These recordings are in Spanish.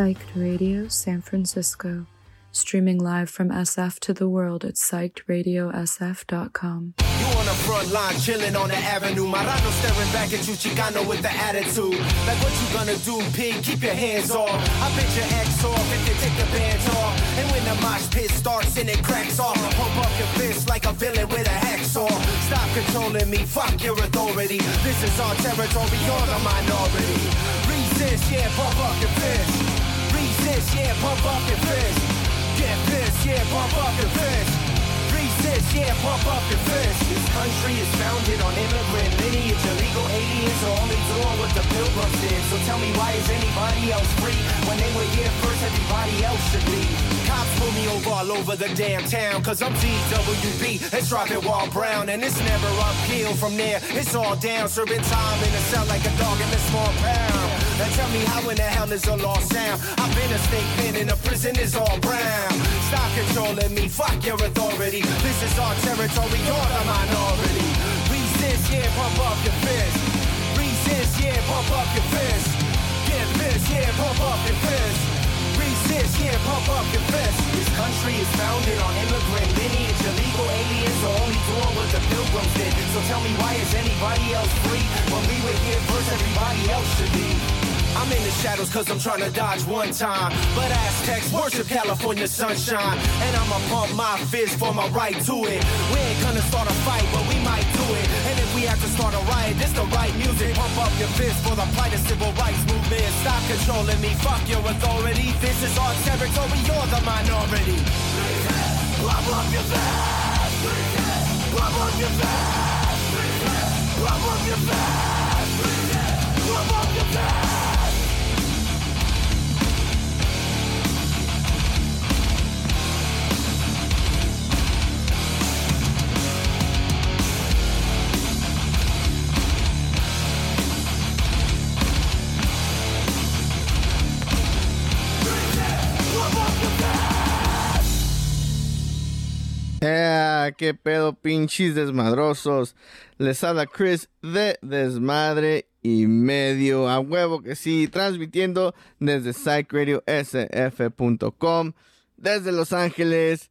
Psyched Radio San Francisco, streaming live from SF to the world at psychedradiosf.com. You on the front line, chilling on the avenue. Marano staring back at you, Chicano with the attitude. Like what you gonna do, pig? Keep your hands off. I bet your ex off if you take the bands off. And when the mosh pit starts and it cracks off, pump up your fist like a villain with a hacksaw. Stop controlling me, fuck your authority. This is our territory, you're the minority. Resist, yeah, pump up your fist. Resist, yeah, pump up your fist. Get pissed, yeah, pump up your fist. Resist, yeah, pump up your fist. This country is founded on immigrant lineage. Illegal aliens are only doing what the pilgrims did. So tell me why is anybody else free? When they were here first, everybody else should leave. Cops pull me over all over the damn town. Cause I'm DWB, it's dropping Wall Brown. And it's never uphill from there. It's all down, serving time in a cell like a dog in a small pound. Now tell me how in the hell is a lost sound? I've been a snake pin and a prison is all brown. Stop controlling me, fuck your authority. This is our territory, you're the minority. Resist, yeah, pump up your fist. Resist, yeah, pump up your fist. Get pissed, yeah, pump up your fist. Resist, yeah, pump up your fist. This country is founded on immigrant lineage. Illegal aliens are only doing what the pilgrims did. So tell me why is anybody else free? When we were here first, everybody else should be. I'm in the shadows cause I'm trying to dodge one time. But Aztecs worship California sunshine. And I'ma pump my fist for my right to it. We ain't gonna start a fight, but we might do it. And if we have to start a riot, this the right music. Pump up your fist for the plight of civil rights movement. Stop controlling me, fuck your authority. This is our territory, you're the minority. Pump up your fist. Pump up your fist. Pump up your fist. Pump up your fist. ¡Eh! ¡Qué pedo, pinches desmadrosos! Les habla Chris de Desmadre y Medio. A huevo que sí, transmitiendo desde psychradiosf.com, desde Los Ángeles,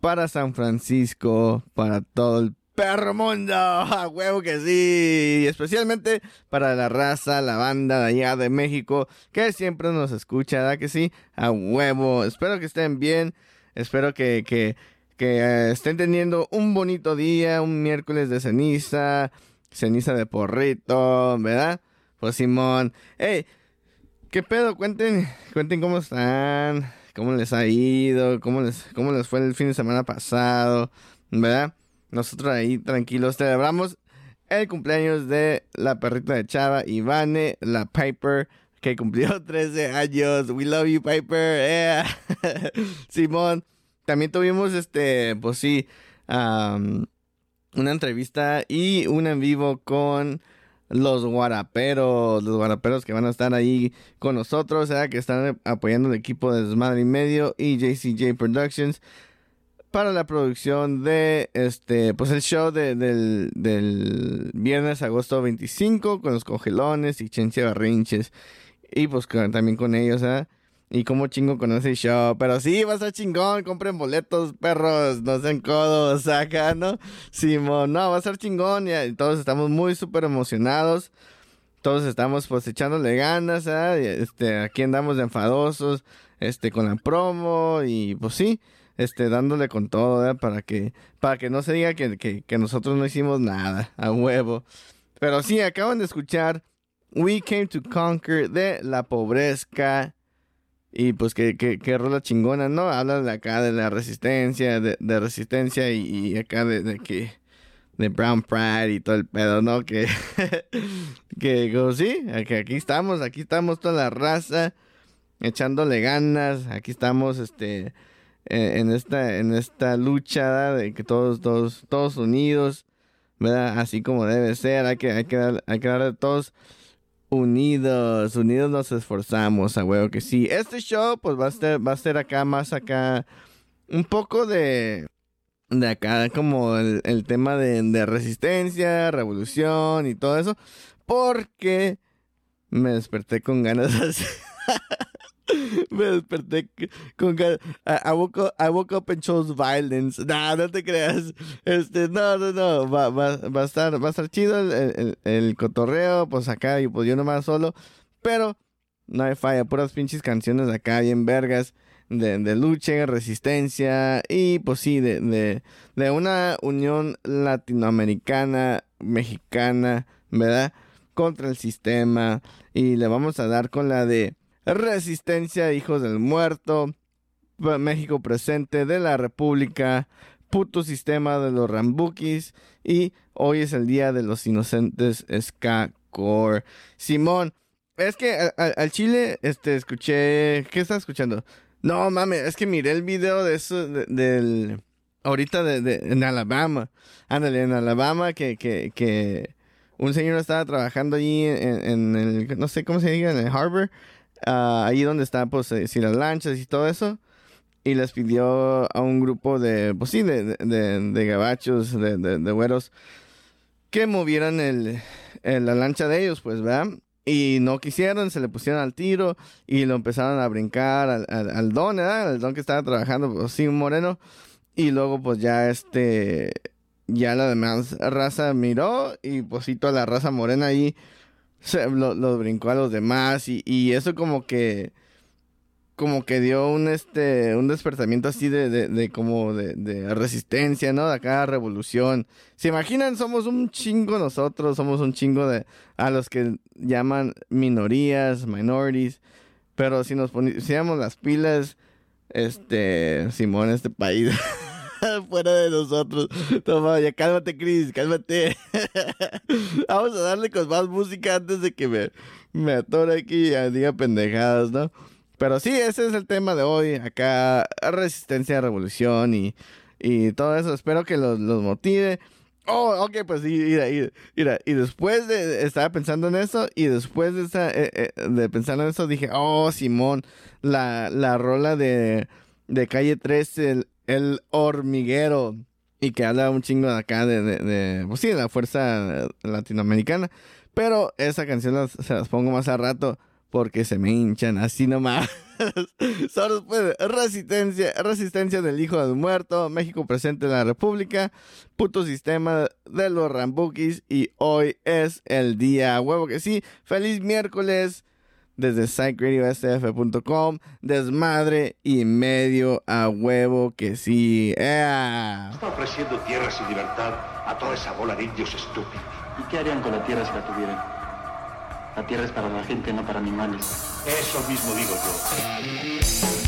para San Francisco, para todo el perro mundo. A huevo que sí. Y especialmente para la raza, la banda de allá de México, que siempre nos escucha, ¿verdad que sí? A huevo. Espero que estén bien. Espero que, que, que eh, estén teniendo un bonito día, un miércoles de ceniza, ceniza de porrito, ¿verdad? Pues Simón, hey, ¿qué pedo? Cuenten, cuenten cómo están, cómo les ha ido, cómo les, cómo les fue el fin de semana pasado, ¿verdad? Nosotros ahí tranquilos celebramos el cumpleaños de la perrita de Chava, Ivane, la Piper, que cumplió 13 años. We love you, Piper. Yeah. Simón. También tuvimos, este, pues sí, una entrevista y un en vivo con los guaraperos, los guaraperos que van a estar ahí con nosotros, sea, que están apoyando el equipo de Desmadre y Medio y JCJ Productions para la producción de este, pues el show de, del, del viernes agosto 25 con los congelones y Chenche Barrinches y pues también con ellos, ¿eh? Y como chingo con ese show. Pero sí, va a ser chingón. Compren boletos, perros. No sean codos acá, ¿no? Simón, no, va a ser chingón. Y todos estamos muy súper emocionados. Todos estamos pues echándole ganas, ¿eh? Este, aquí andamos enfadosos. Este, con la promo. Y pues sí, este, dándole con todo, ¿eh? Para que, para que no se diga que, que, que nosotros no hicimos nada. A huevo. Pero sí, acaban de escuchar We Came to Conquer de La Pobrezca. Y pues que, que, que rola chingona, ¿no? Habla de acá de la resistencia, de, de resistencia y, acá de, de, que... De Brown Pride y todo el pedo, ¿no? Que... que, como sí, que aquí estamos, aquí estamos toda la raza echándole ganas, aquí estamos, este... En esta, en esta lucha de que todos, todos, todos unidos, ¿verdad? Así como debe ser, hay que, hay que dar, hay que dar de todos unidos, unidos nos esforzamos, a huevo que sí. Este show, pues va a ser, va a ser acá, más acá, un poco de, de acá, como el, tema de, de, resistencia, revolución y todo eso, porque me desperté con ganas de hacer, Me desperté con I, woke up, I woke up and chose violence. Nah, no te creas. Este, no, no, no. Va, va, va a estar, va a estar chido el, el, el, cotorreo. Pues acá, y pues yo nomás solo. Pero no hay falla. Puras pinches canciones acá, bien vergas. De, de lucha, resistencia. Y pues sí, de, de, de una unión latinoamericana, mexicana, ¿verdad? Contra el sistema. Y le vamos a dar con la de Resistencia, Hijos del Muerto, México Presente de la República, Puto Sistema de los Rambukis y hoy es el Día de los Inocentes Ska Core. Simón, es que al, Chile, este, escuché, ¿qué estás escuchando? No, mames, es que miré el video de eso, del, ahorita de, en Alabama, ándale, en Alabama, que, que, que un señor estaba trabajando allí en, el, no sé cómo se diga, en el harbor, Ah, ahí donde están, pues, eh, si las lanchas y todo eso. Y les pidió a un grupo de, pues sí, de, de, de gabachos, de, de, güeros, que movieran el, la lancha de ellos, pues, ¿verdad? Y no quisieron, se le pusieron al tiro y lo empezaron a brincar al, al, don, ¿verdad? Al don que estaba trabajando, pues sí, un moreno. Y luego, pues ya este, ya la demás raza miró y pues sí, toda la raza morena ahí se, lo, brincó a los demás y, y, eso como que como que dio un este un despertamiento así de, de, como de, de, resistencia, ¿no? De acá revolución. ¿Se imaginan? Somos un chingo nosotros, somos un chingo de a los que llaman minorías, minorities, pero si nos pusiéramos las pilas, este, Simón, este país fuera de nosotros. Toma, ya cálmate, Chris, cálmate. Vamos a darle con más música antes de que me, me atore aquí y diga pendejadas, ¿no? Pero sí, ese es el tema de hoy. Acá, resistencia, revolución y, y todo eso. Espero que los, los motive. Oh, ok, pues sí, mira, mira, y después de, estaba pensando en eso, y después de, eh, eh, de pensar en eso, dije, oh, Simón, la, la rola de, de Calle 13, el, el hormiguero. Y que habla un chingo de acá de, de, pues sí, de la fuerza latinoamericana. Pero esa canción se las pongo más a rato porque se me hinchan así nomás. Solo después resistencia, resistencia del hijo del muerto, México presente en la República, puto sistema de los Rambukis y hoy es el día, huevo que sí, feliz miércoles desde psychradiosf.com. Desmadre y medio a huevo que sí. Está ofreciendo tierras y libertad a toda esa bola de indios estúpidos. ¿Y qué harían con la tierra si la tuvieran? La tierra es para la gente, no para animales. Eso mismo digo yo.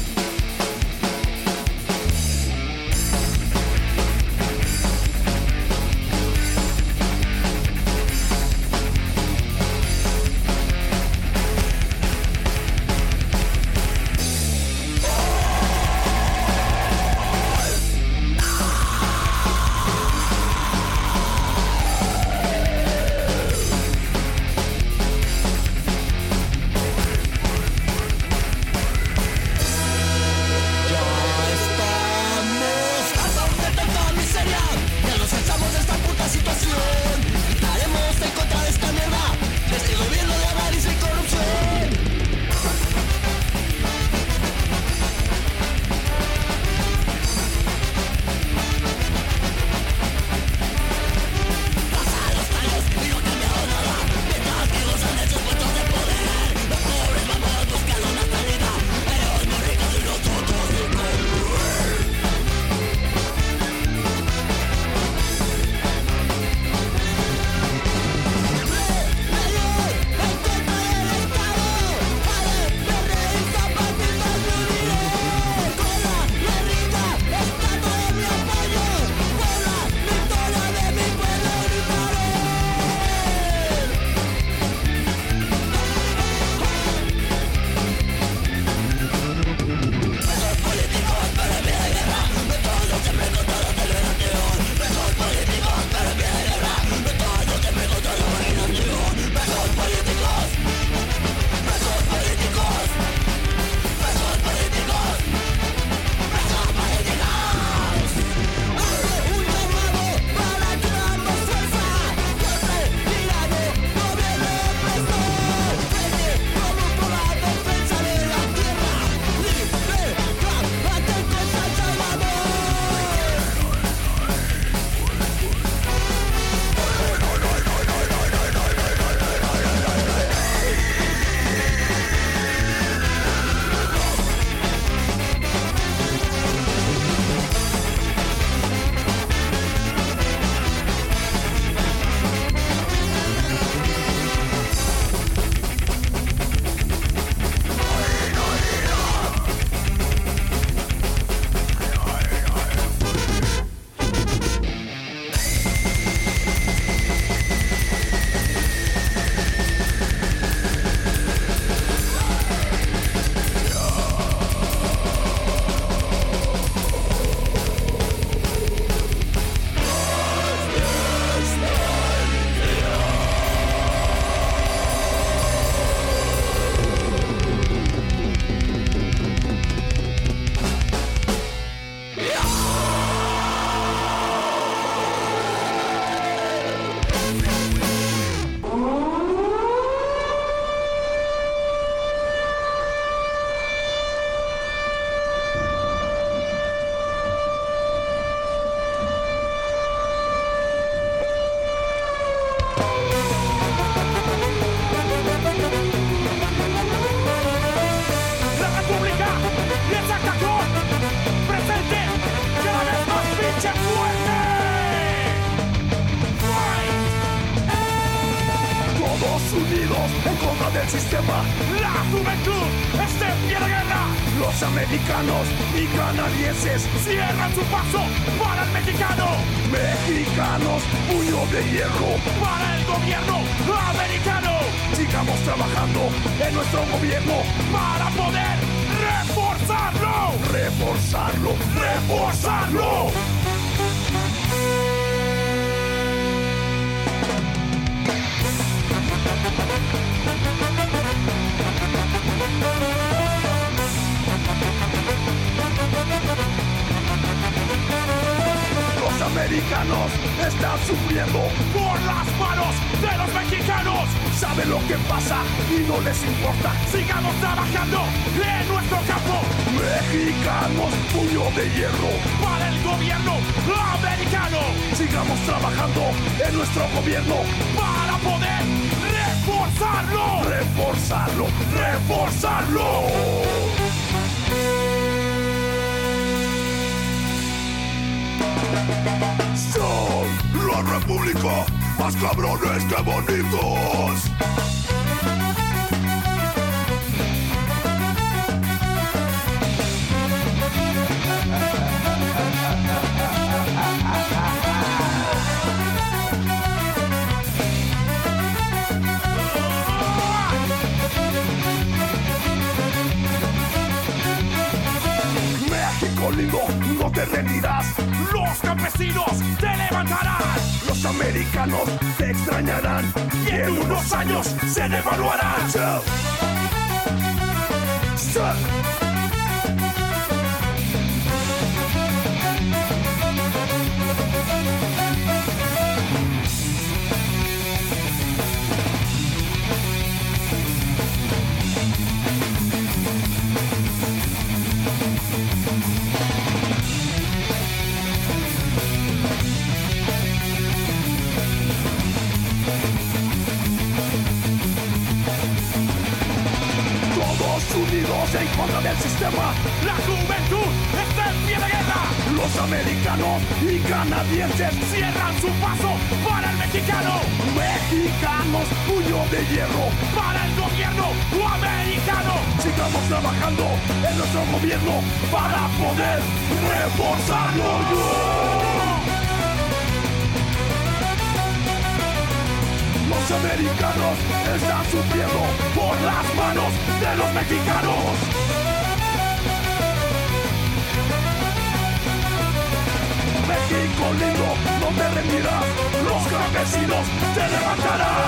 Los campesinos te levantarán.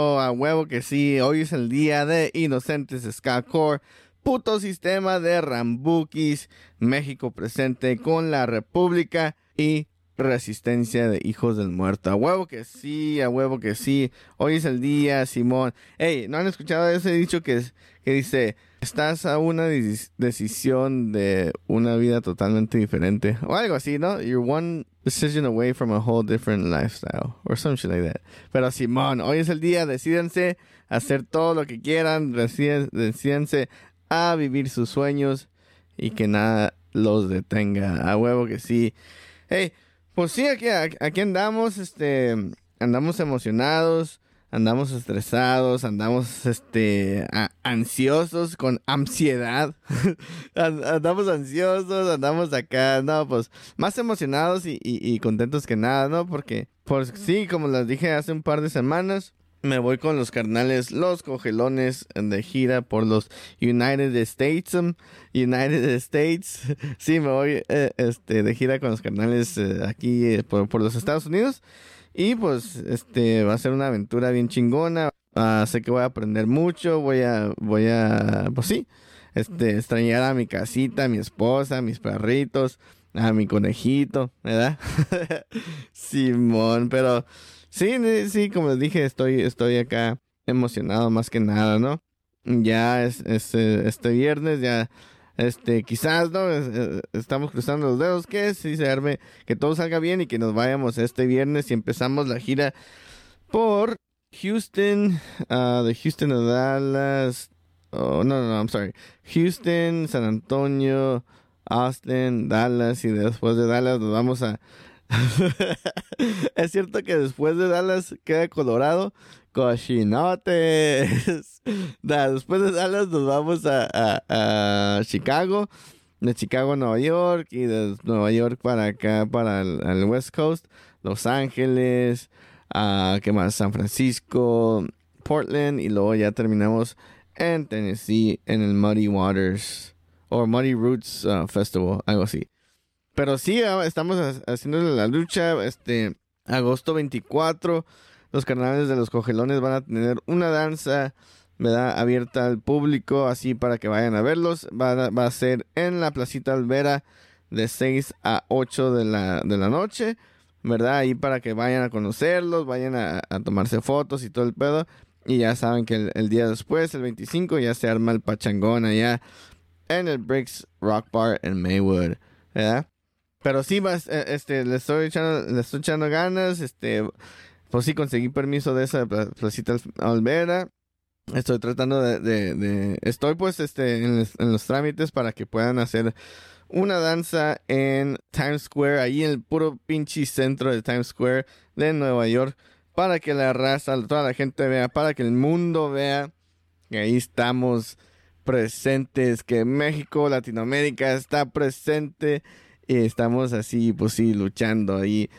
A huevo que sí. Hoy es el día de Inocentes Skakor. Puto sistema de Rambukis. México presente con la República y resistencia de hijos del muerto. A huevo que sí, a huevo que sí. Hoy es el día, Simón. Hey, ¿no han escuchado ese dicho que, que dice, estás a una decis- decisión de una vida totalmente diferente? O algo así, ¿no? You're one decision away from a whole different lifestyle. Or some shit like that. Pero Simón, hoy es el día, decídense a hacer todo lo que quieran, decídense a vivir sus sueños y que nada los detenga. A huevo que sí. Hey, pues sí, aquí, aquí andamos, este, andamos emocionados, andamos estresados, andamos, este, ansiosos, con ansiedad. And- andamos ansiosos, andamos acá, no, pues, más emocionados y, y- y contentos que nada, ¿no? Porque, pues sí, como les dije hace un par de semanas, me voy con los carnales, los cogelones de gira por los United States. um, United States. Sí, me voy eh, este, de gira con los carnales eh, aquí eh, por, por los Estados Unidos. Y pues este va a ser una aventura bien chingona. Ah, sé que voy a aprender mucho. Voy a, voy a, pues sí, este, extrañar a mi casita, a mi esposa, a mis perritos, a mi conejito, ¿verdad? Simón, pero sí, sí, como les dije, estoy, estoy acá emocionado más que nada, ¿no? Ya es, es, eh, este viernes ya Este, quizás, ¿no? Eh, Estamos cruzando los dedos que sí se arme, que todo salga bien y que nos vayamos este viernes y empezamos la gira por Houston, ah, de Houston a Dallas. Oh, no, no, no, I'm sorry. Houston, San Antonio, Austin, Dallas y después de Dallas nos vamos a... es cierto que después de Dallas queda Colorado. Cochinotes. Da, después de Dallas nos vamos a, Chicago. De Chicago a Nueva York. Y de Nueva York para acá, para el, West Coast. Los Ángeles. ah, ¿Qué más? San Francisco. Portland. Y luego ya terminamos en Tennessee. En el Muddy Waters. O Muddy Roots ah, Festival. Algo así. Pero sí, ah, estamos ha- haciéndole la lucha. Este, agosto 24, los carnales de los cogelones van a tener una danza, ¿verdad? Abierta al público, así para que vayan a verlos. Va a, va a ser en la Placita Alvera de 6 a 8 de la, de la noche, ¿verdad? Ahí para que vayan a conocerlos, vayan a, tomarse fotos y todo el pedo. Y ya saben que el, el día después, el 25, ya se arma el pachangón allá en el Bricks Rock Bar en Maywood, ¿verdad? Pero sí, más, eh, este, le estoy echando, le estoy echando ganas, este, pues sí, conseguí permiso de esa pla- placita Alvera. Estoy tratando de, estoy pues, este, en, los- en los trámites para que puedan hacer una danza en Times Square, ahí en el puro pinche centro de Times Square de Nueva York, para que la raza, toda la gente vea, para que el mundo vea que ahí estamos presentes, que México, Latinoamérica está presente estamos así, pues sí, luchando ahí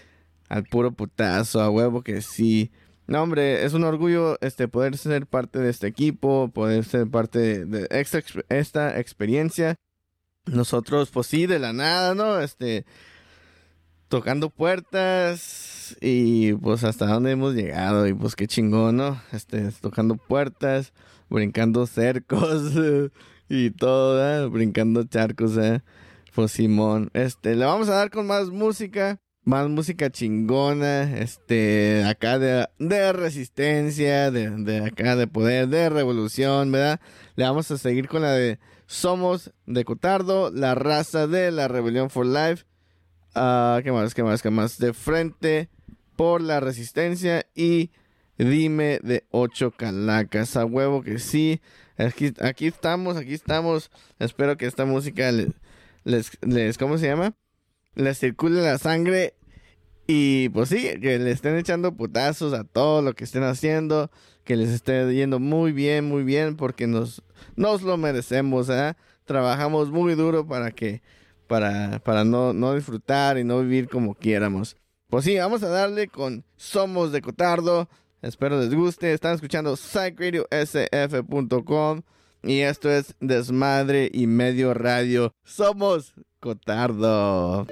al puro putazo, a huevo que sí. No, hombre, es un orgullo este poder ser parte de este equipo, poder ser parte de, esta, ex- esta experiencia. Nosotros, pues sí, de la nada, ¿no? Este, tocando puertas y pues hasta dónde hemos llegado y pues qué chingón, ¿no? Este, tocando puertas, brincando cercos y todo, brincando charcos, ¿eh? Pues Simón, este, le vamos a dar con más música, más música chingona, este, acá de, de resistencia, de, de acá de poder, de revolución, ¿verdad? Le vamos a seguir con la de Somos de Cotardo, la raza de la Rebelión for Life. Ah, ¿Qué más? ¿Qué más? ¿Qué más? De frente por la resistencia y dime de ocho calacas. A huevo que sí. Aquí, aquí estamos, aquí estamos. Espero que esta música les, les- ¿cómo se llama? Les circule la sangre. Y pues sí, que le estén echando putazos a todo lo que estén haciendo. Que les esté yendo muy bien, muy bien. Porque nos, nos lo merecemos, ¿eh? Trabajamos muy duro para que para, para no, no disfrutar y no vivir como quieramos. Pues sí, vamos a darle con Somos de Cotardo. Espero les guste. Están escuchando psychradiosf.com y esto es Desmadre y Medio Radio. Somos Cotardo.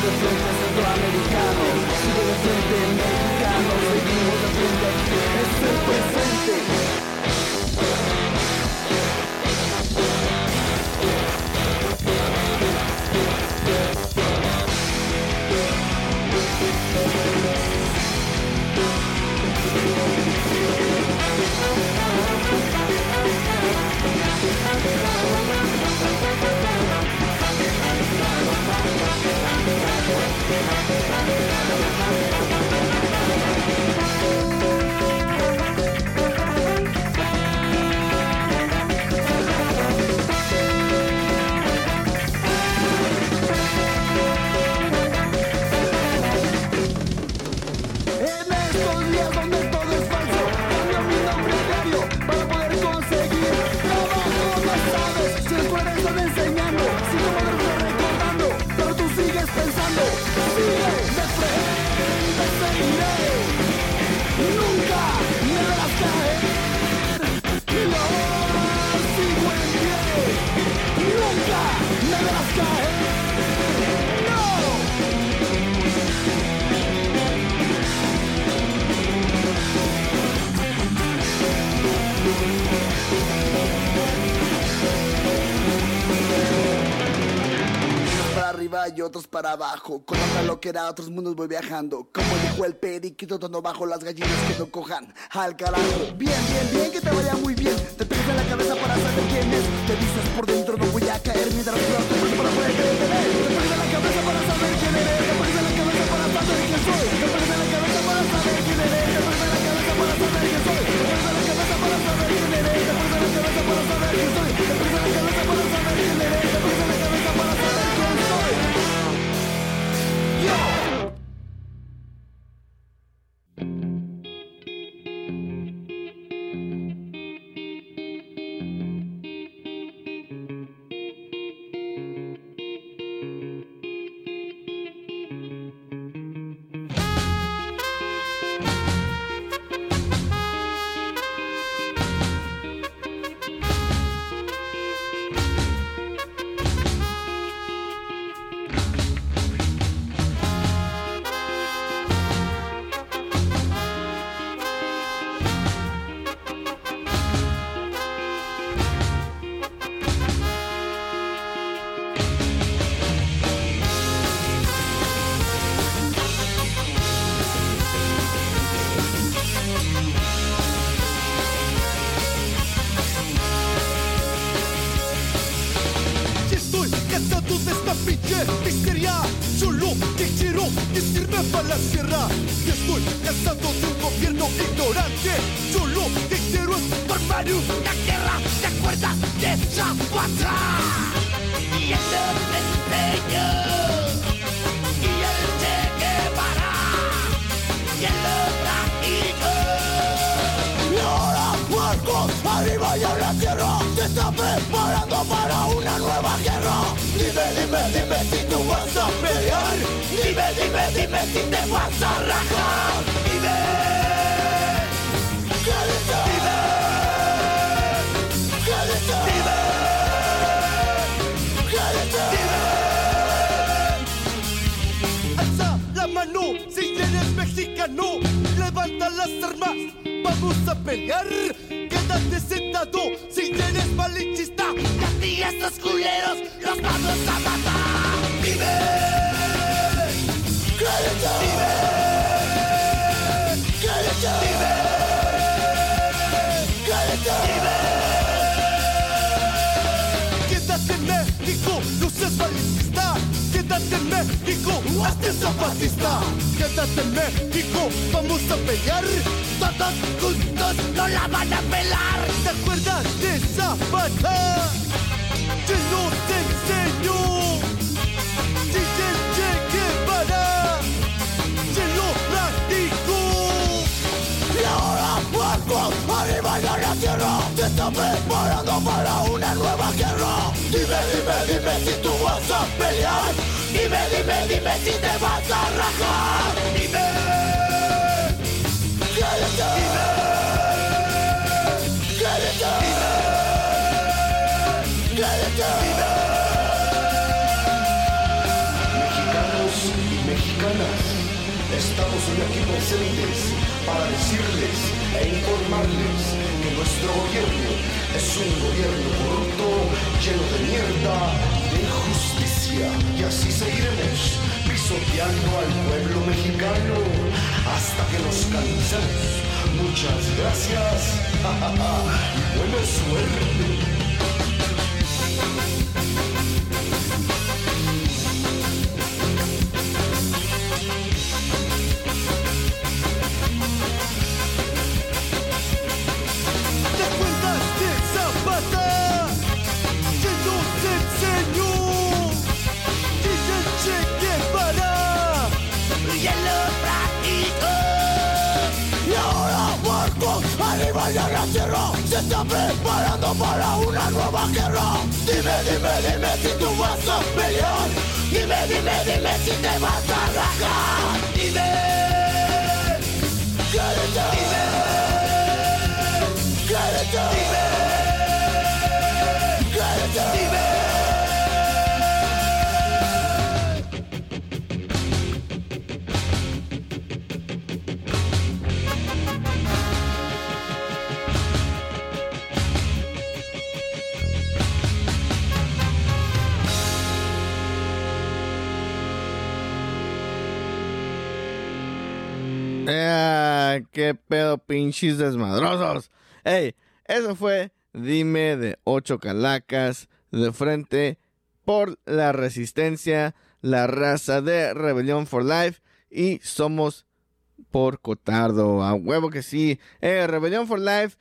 Sigue de frente centroamericanos, sigue de frente mexicanos, seguimos de frente, es el presente. Thank you. arriba y otros para abajo. Con otra loquera a otros mundos voy viajando. Como dijo el periquito, tono bajo las gallinas que no cojan al carajo. Bien, bien, bien, que te vaya muy bien. Te pegas en la cabeza para saber quién es. Te dices por dentro, no voy a caer mientras yo estoy para poder detener. Te pegas en la cabeza para saber quién eres. Te pegas en la cabeza para saber quién soy. Te pegas en la cabeza para saber quién eres. Eh, qué pedo, pinches desmadrosos. Ey, eso fue Dime de ocho calacas de frente por la resistencia, la raza de Rebelión for Life y somos por Cotardo. A huevo que sí. Eh, for Life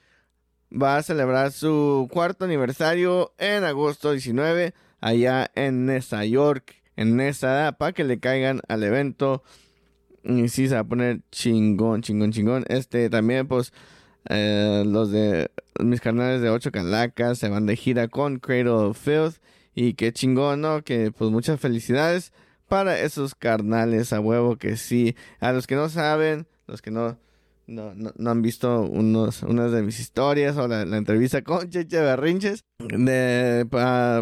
va a celebrar su cuarto aniversario en agosto 19 allá en Nesa York, en Nesa, para que le caigan al evento. Y sí, se va a poner chingón, chingón, chingón. Este también, pues, eh, los de mis canales de 8 calacas se van de gira con Cradle of Filth. Y qué chingón, ¿no? Que pues muchas felicidades para esos carnales a huevo que sí. A los que no saben, los que no, no, no, han visto unos, unas de mis historias o la, entrevista con Cheche Berrinches. De,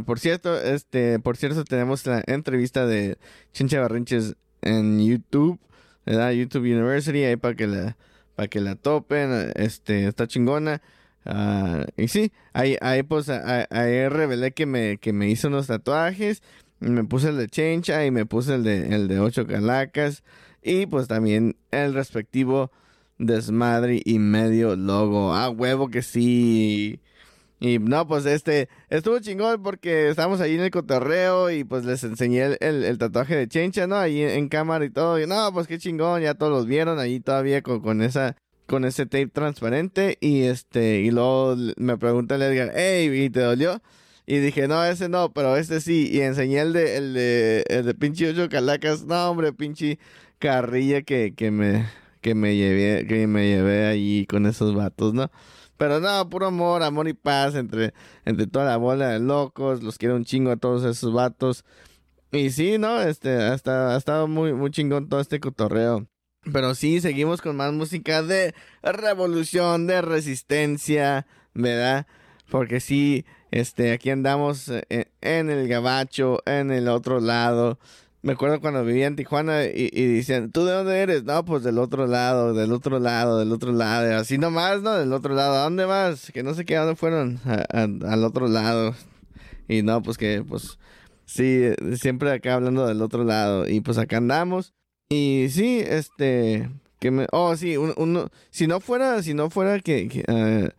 por cierto, este, por cierto, tenemos la entrevista de Chinche Berrinches en YouTube. ¿Verdad? YouTube University, ahí para que la, para que la topen, este, está chingona. Ah, y sí, ahí, ahí pues, ahí, revelé que me, que me hizo unos tatuajes, me puse el de Chencha y me puse el de, el de ocho calacas, y pues también el respectivo desmadre y medio logo. Ah, huevo que sí. Y no, pues este, estuvo chingón porque estábamos ahí en el cotorreo y pues les enseñé el, el- tatuaje de Chencha, ¿no? Ahí en, cámara y todo. Y no, pues qué chingón, ya todos los vieron ahí todavía con, con esa, con ese tape transparente. Y este, y luego me pregunta el Edgar, hey, ¿y te dolió? Y dije, no, ese no, pero este sí. Y enseñé el de, el de, el de pinche ocho calacas. No, hombre, pinche carrilla que, que me, que me llevé, que me llevé ahí con esos vatos, ¿no? Pero no, puro amor, amor y paz entre, entre toda la bola de locos. Los quiero un chingo a todos esos vatos. Y sí, ¿no? Este, ha estado, ha estado muy, muy chingón todo este cotorreo. Pero sí, seguimos con más música de revolución, de resistencia, ¿verdad? Porque sí, este, aquí andamos eh, en el gabacho, en el otro lado. Me acuerdo cuando vivía en Tijuana y, y decían, ¿tú de dónde eres? No, pues del otro lado, del otro lado, del otro lado. Así nomás, ¿no? Del otro lado. ¿A dónde vas? Que no sé qué, ¿a dónde fueron? Al otro lado. Y no, pues que, pues, sí, siempre acá hablando del otro lado. Y pues acá andamos. Y sí, este, que me, oh, sí, un- uno, si no fuera, si no fuera que, que, eh,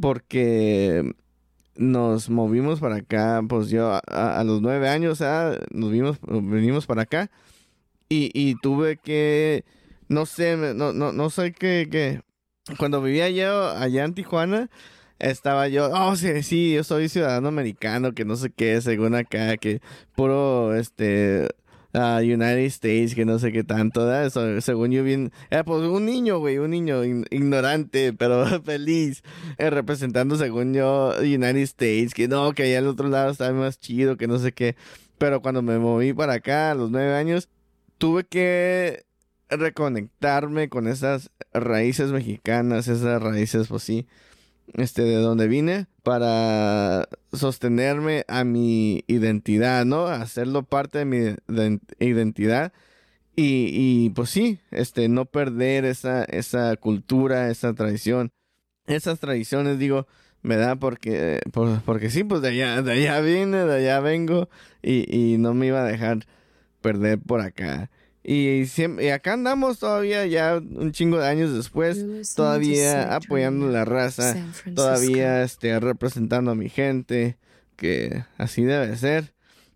porque nos movimos para acá, pues yo a, los nueve años, ah, nos vimos, venimos para acá. Y, y tuve que, no sé, no, no, no sé qué, qué, cuando vivía yo allá en Tijuana, estaba yo, oh, sí, sí, yo soy ciudadano americano, que no sé qué, según acá, que puro, este, ah, United States, que no sé qué tanto, ¿verdad? Eso, según yo bien, era pues un niño, güey, un niño ignorante, pero feliz, eh, representando según yo United States, que no, que allá al otro lado estaba más chido, que no sé qué, pero cuando me moví para acá a los nueve años, tuve que reconectarme con esas raíces mexicanas, esas raíces, pues sí, este, de donde vine, para sostenerme a mi identidad, ¿no? Hacerlo parte de mi de- identidad. Y, y pues sí, este, no perder esa, esa cultura, esa tradición, esas tradiciones, digo, ¿verdad? Porque, por- porque sí, pues de allá, de allá vine, de allá vengo, y, y no me iba a dejar perder por acá. Y, siempre, y acá andamos todavía, ya un chingo de años después, todavía apoyando la raza, todavía este, representando a mi gente, que así debe ser.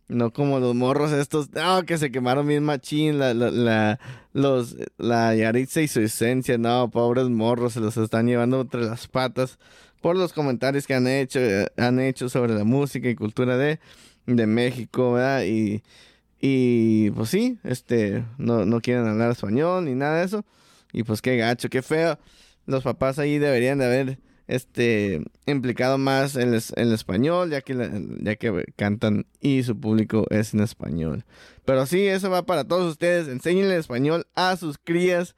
No como los morros estos, no, que se quemaron bien machín, la, la, la, los, la Yaritza y su esencia, no, pobres morros, se los están llevando entre las patas por los comentarios que han hecho, eh, han hecho sobre la música y cultura de, de México, ¿verdad? Y, y pues sí, este, no, no quieren hablar español ni nada de eso. Y pues qué gacho, qué feo. los papás ahí deberían de haber este implicado más el, el español ya que ya que cantan y su público es en español pero sí eso va para todos ustedes enséñenle español a sus crías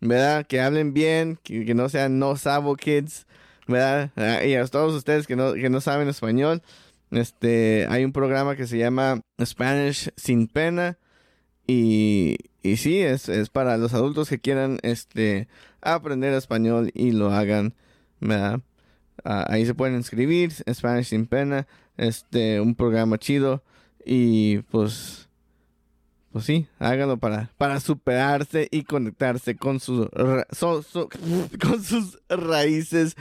verdad que hablen bien que, que no sean no sabo kids verdad Ah, y a todos ustedes que no que no saben español este hay un programa que se llama Spanish sin pena y, y sí, es, es para los adultos que quieran este, aprender español y lo hagan. Ah, ahí se pueden inscribir, Spanish sin pena, este, un programa chido y pues, pues sí, háganlo para, para superarse y conectarse con con sus raíces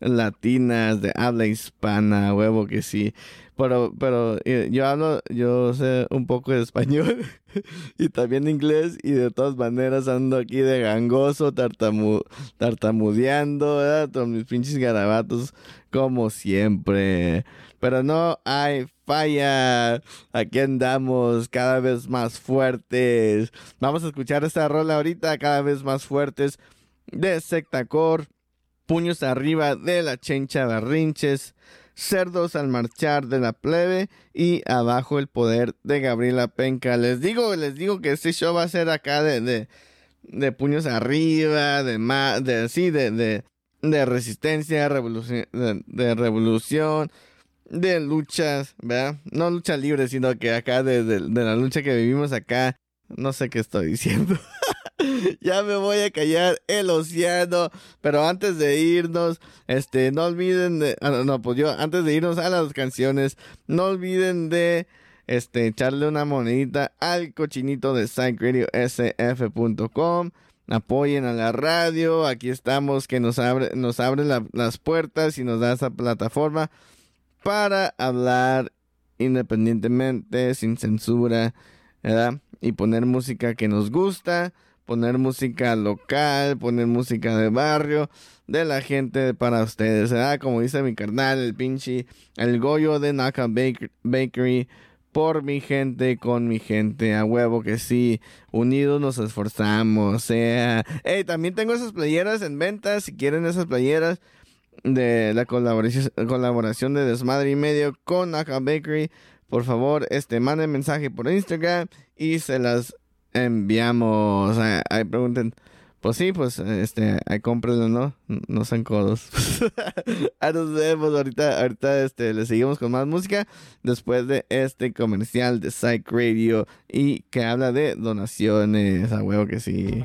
latinas de habla hispana, huevo que sí. Pero, pero eh, yo hablo, yo sé un poco de español y también inglés y de todas maneras ando aquí de gangoso, tartamu tartamudeando. Con mis pinches garabatos como siempre. Pero no hay falla. Aquí andamos cada vez más fuertes. Vamos a escuchar esta rola ahorita cada vez más fuertes de Sectacor. Puños arriba de la chencha Barrinches. Cerdos al marchar de la plebe y abajo el poder de Gabriela Penca. Les digo, les digo que este show va a ser acá de, de, de puños arriba, de más, de sí, de, de, de resistencia, de, revolución, de luchas, ¿verdad? No lucha libre, sino que acá de, de la lucha que vivimos acá. No sé qué estoy diciendo. ya me voy a callar el océano. Pero antes de irnos, este, no olviden de, ah, no, no, pues yo, antes de irnos a las canciones, no olviden de, este, echarle una monedita al cochinito de psychradiosf.com. Apoyen a la radio, aquí estamos, que nos abre, nos abre la- las puertas y nos da esa plataforma para hablar independientemente, sin censura, ¿verdad? Y poner música que nos gusta, poner música local, poner música de barrio, de la gente para ustedes. Como dice mi carnal, el pinche, el Goyo de Naka Bake- Bakery, por mi gente, con mi gente, a huevo que sí, unidos nos esforzamos, sea, hey, también tengo esas playeras en venta, si quieren esas playeras, de la colaboración, colaboración de Desmadre y Medio con Naka Bakery. Por favor, este, manden mensaje por Instagram y se las enviamos. Ah, Ahí pregunten. Pues sí, pues, este, ahí cómprenlo, ¿no? No sean codos. Ahí nos vemos ahorita, ahorita, este, le seguimos con más música después de este comercial de Psych Radio y que habla de donaciones, a huevo que sí.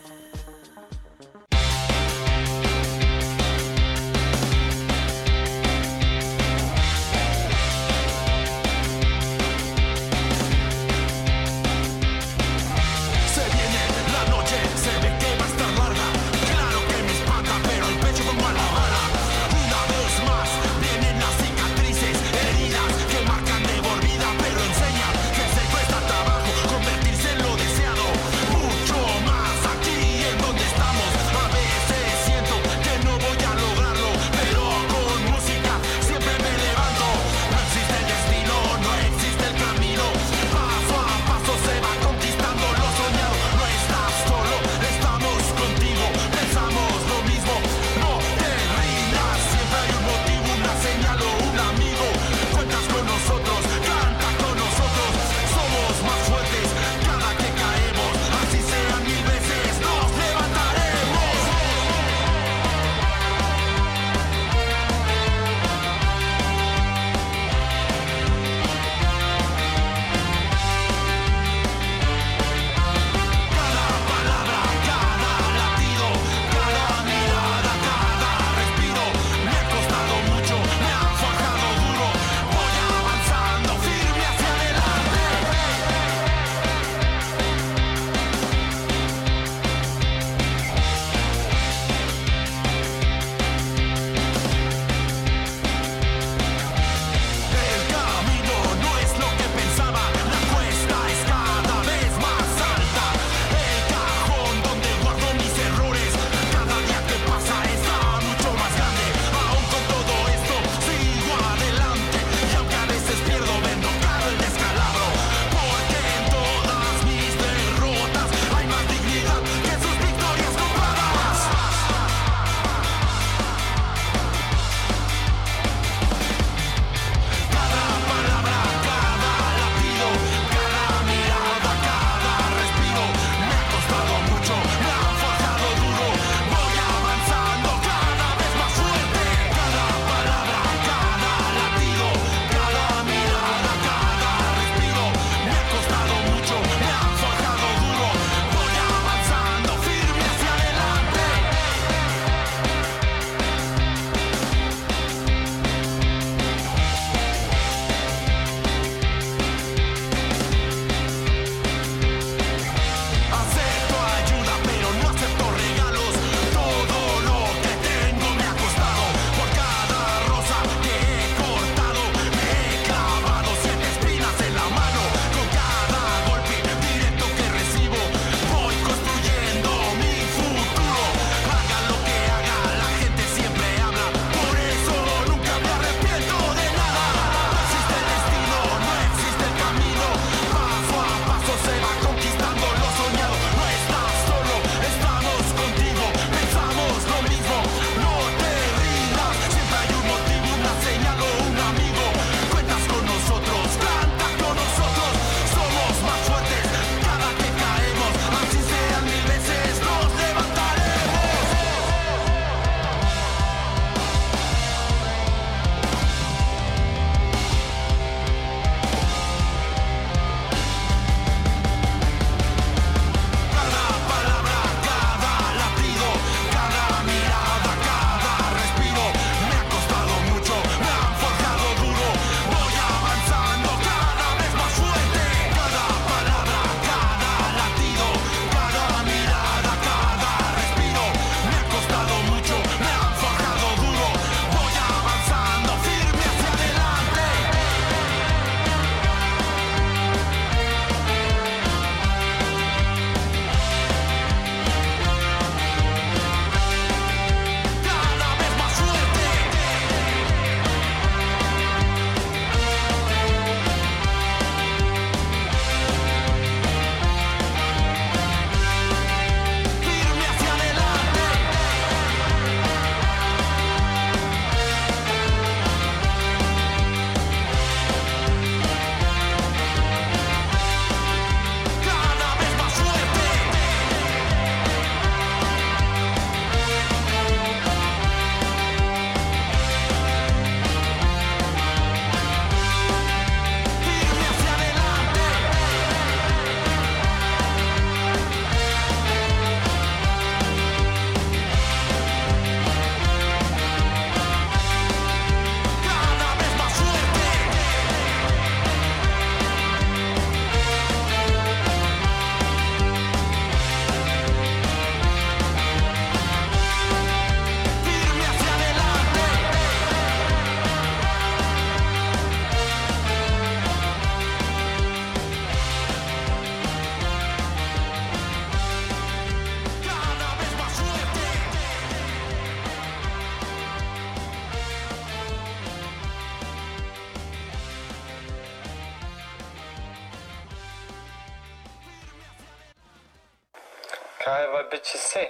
Deutsche See.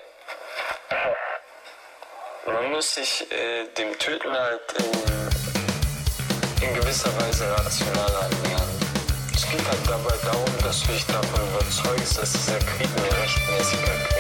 Man muss sich äh, dem Töten halt in, in gewisser Weise rational annähern. Es geht halt dabei darum, dass du dich davon überzeugst, dass dieser Krieg eine rechtmäßige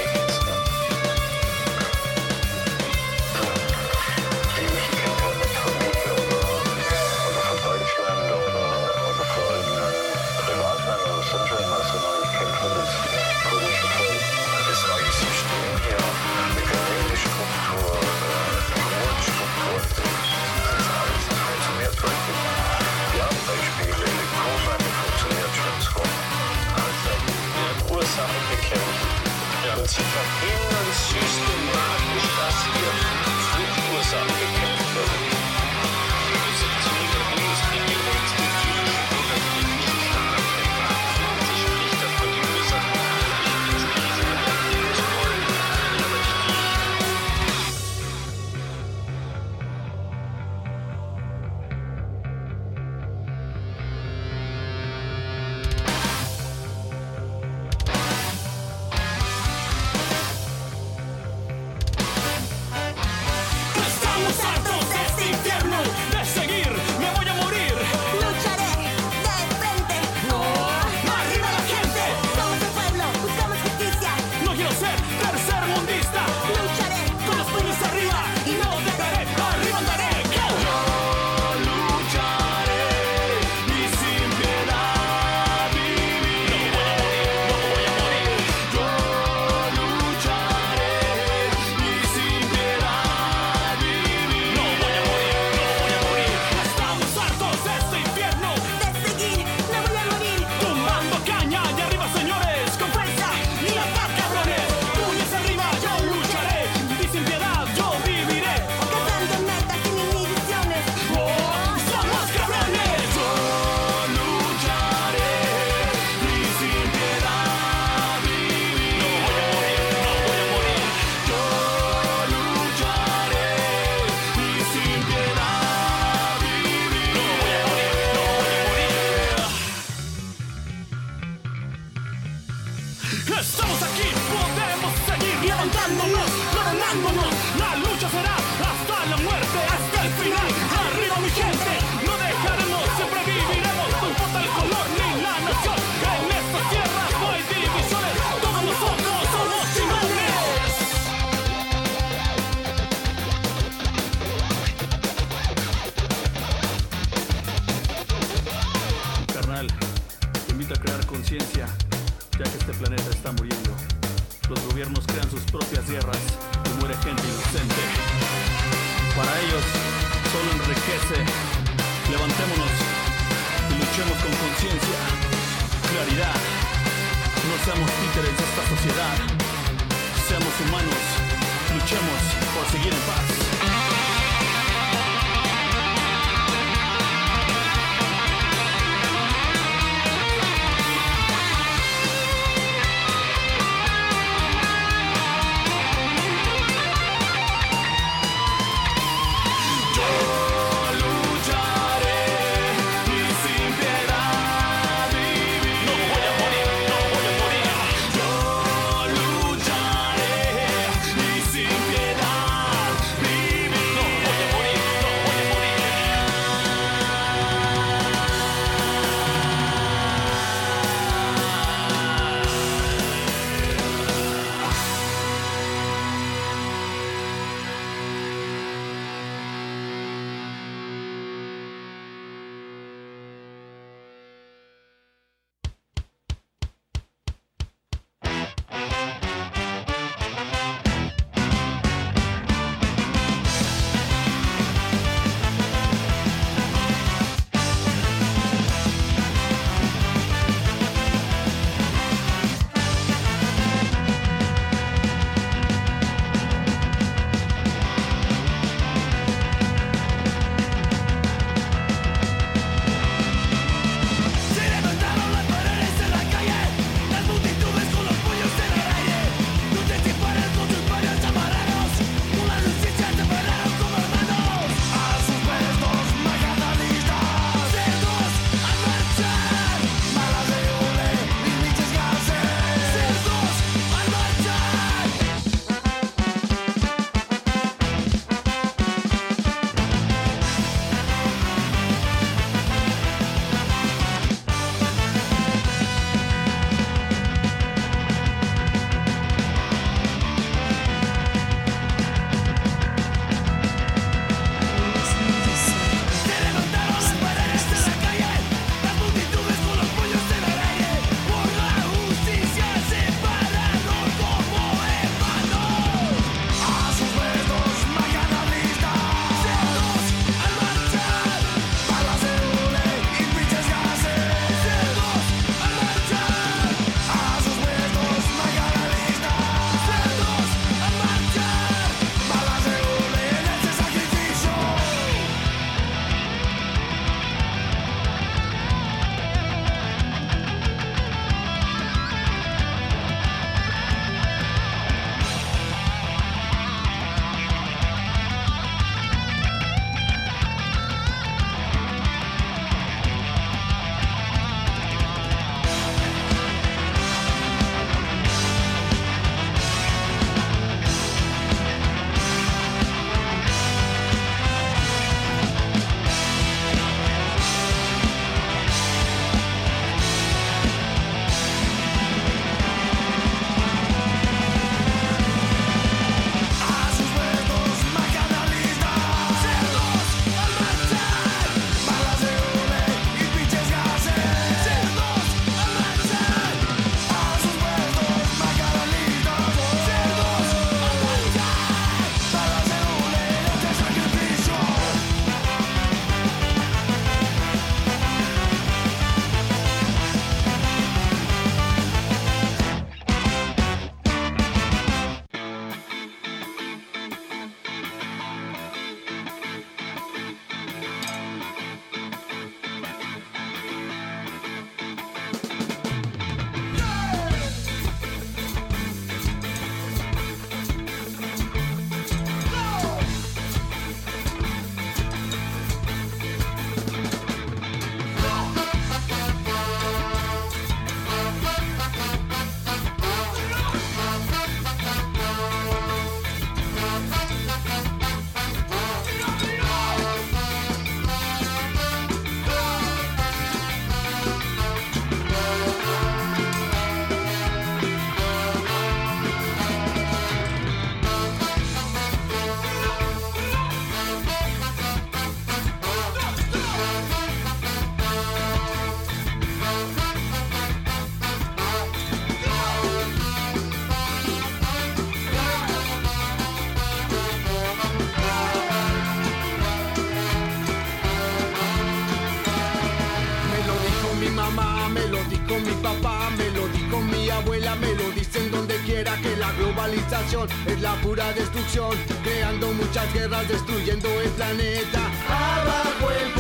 que la globalización es la pura destrucción, creando muchas guerras, destruyendo el planeta. Abajo el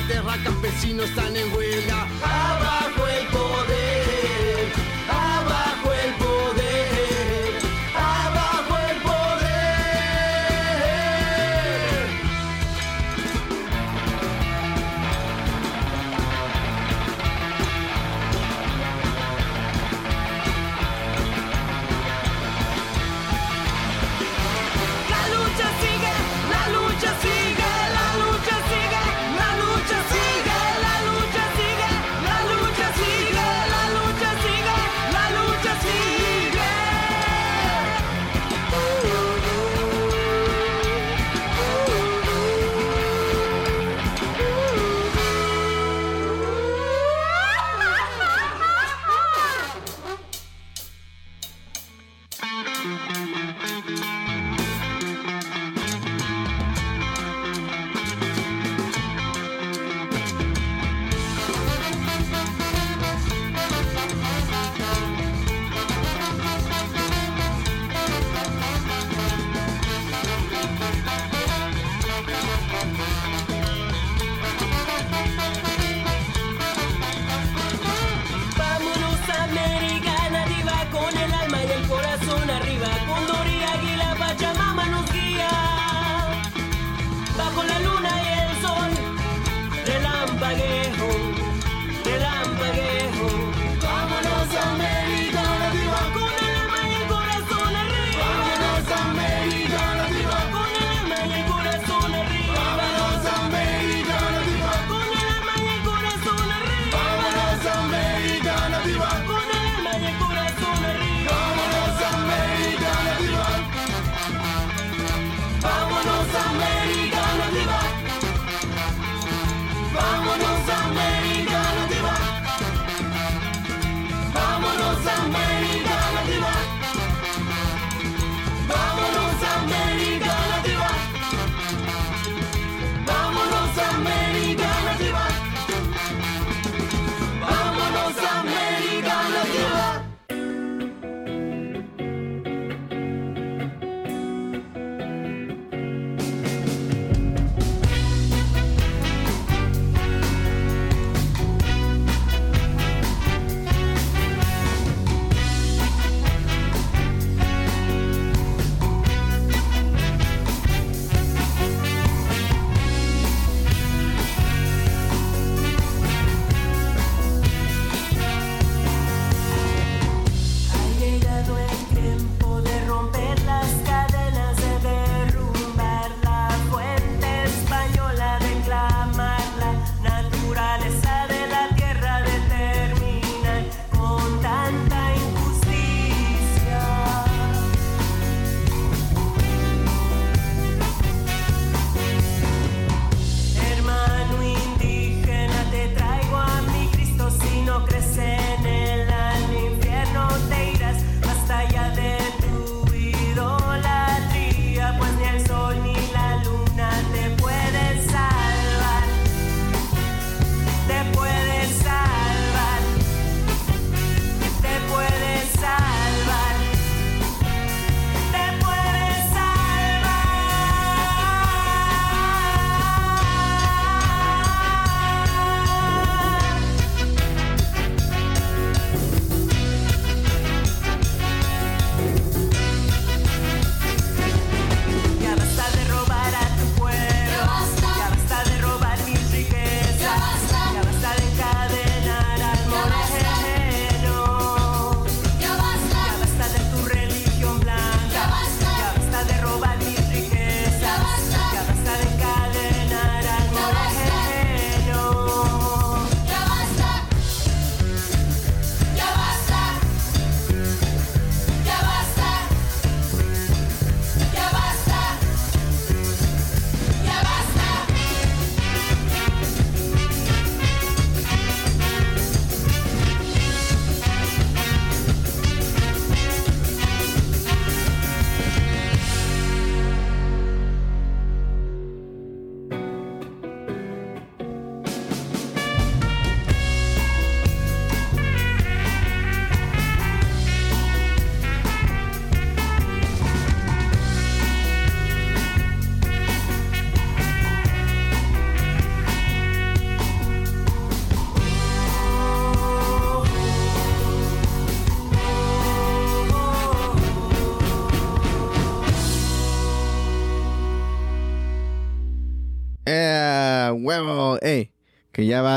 la tierra campesino están en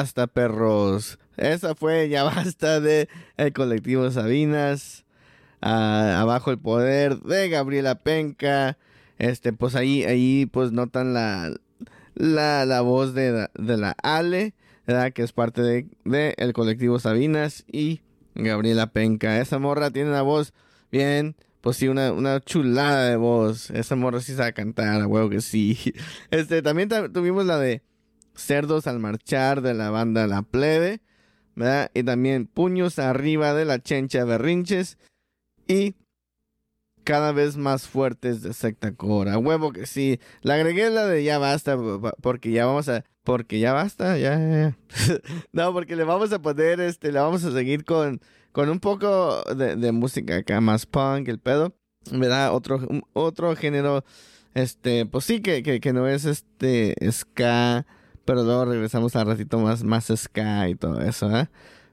basta, perros. Esa fue Ya basta de el colectivo Sabinas. Ah, abajo el poder de Gabriela Penca. Este, pues ahí, ahí pues notan la, la, la voz de, de la Ale, ¿verdad? Que es parte de, de el colectivo Sabinas y Gabriela Penca. Esa morra tiene una voz bien, pues sí, una, una chulada de voz. Esa morra sí sabe cantar, a huevo que sí. Este, también ta- tuvimos la de Cerdos al marchar de la banda La Plebe, ¿verdad? Y también Puños arriba de la Chencha Berrinches y cada vez más fuertes de Secta Cora. Huevo que sí. Le agregué la de ya basta porque ya vamos a porque ya basta, ya, ya, ya. no, porque le vamos a poner este le vamos a seguir con con un poco de, música acá más punk el pedo, ¿verdad? Otro otro género este, pues sí que, que, que no es este ska, pero luego regresamos al ratito más más ska y todo eso, ¿eh?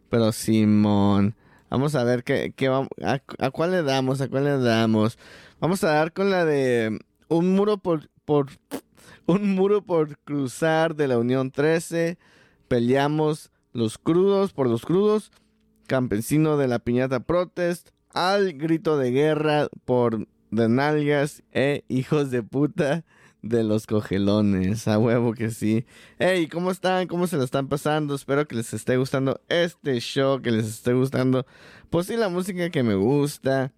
Pero Simón, vamos a ver qué, qué a, a cuál le damos, a cuál le damos. Vamos a dar con la de un muro por, por un muro por cruzar de la Unión 13. Peleamos los crudos por los crudos. Campesino de la piñata protest. Al grito de guerra por de nalgas e hijos de puta de los cogelones. A huevo que sí. Hey, ¿cómo están? ¿Cómo se lo están pasando? Espero que les esté gustando este show, que les esté gustando, pues sí, la música que me gusta.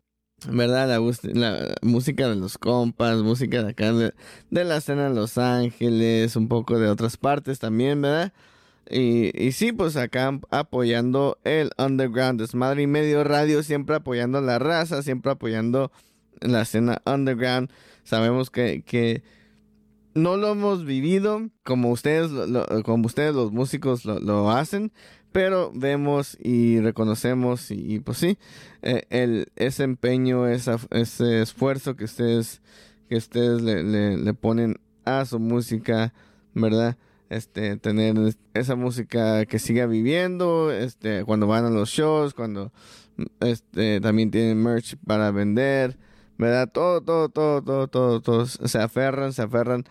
¿Verdad? La, la música de los compas, música de acá, de, de la escena de Los Ángeles, un poco de otras partes también, ¿verdad? Y, y sí, pues acá apoyando el underground, desmadre y medio radio, siempre apoyando la raza, siempre apoyando la escena underground. Sabemos que, que no lo hemos vivido como ustedes, lo- como ustedes los músicos lo, hacen, pero vemos y reconocemos y, pues sí, eh, el, ese empeño, ese esfuerzo que ustedes, que ustedes le, le- ponen a su música, ¿verdad? Este, tener esa música que siga viviendo, este, cuando van a los shows, cuando este, también tienen merch para vender, ¿verdad? Todo, todo, todo, todo, todo, todos se aferran, se aferran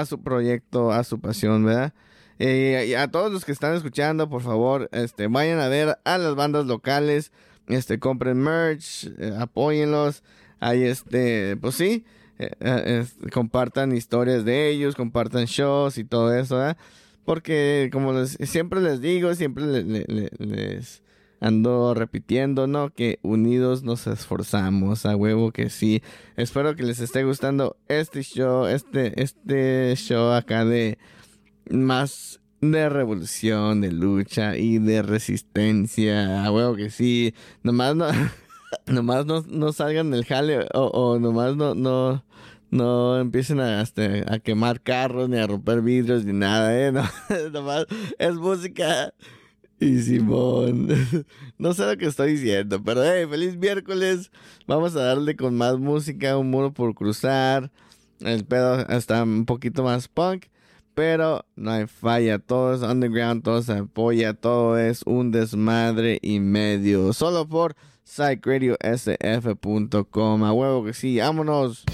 a su proyecto, a su pasión, ¿verdad? Eh, y a todos los que están escuchando, por favor, este, vayan a ver a las bandas locales, este, compren merch, eh, apóyenlos, ahí, este, pues sí, eh, eh, compartan historias de ellos, compartan shows y todo eso, ¿verdad? Porque, como les- siempre les digo, siempre le- le- le- les ando repitiendo, ¿no? Que unidos nos esforzamos, a huevo que sí. Espero que les esté gustando este show, este, este show acá de más de revolución, de lucha y de resistencia, a huevo que sí. Nomás no, nomás no, no salgan del jale o, o nomás no, no, no empiecen a, este, a quemar carros ni a romper vidrios ni nada, ¿eh? No, nomás es música y Simón. No sé lo que estoy diciendo, pero hey, feliz miércoles. Vamos a darle con más música, un muro por cruzar. El pedo está un poquito más punk, pero no hay falla. Todo es underground, todo se apoya, todo es un desmadre y medio. Solo por psychradiosf.com. Huevo que sí, vámonos.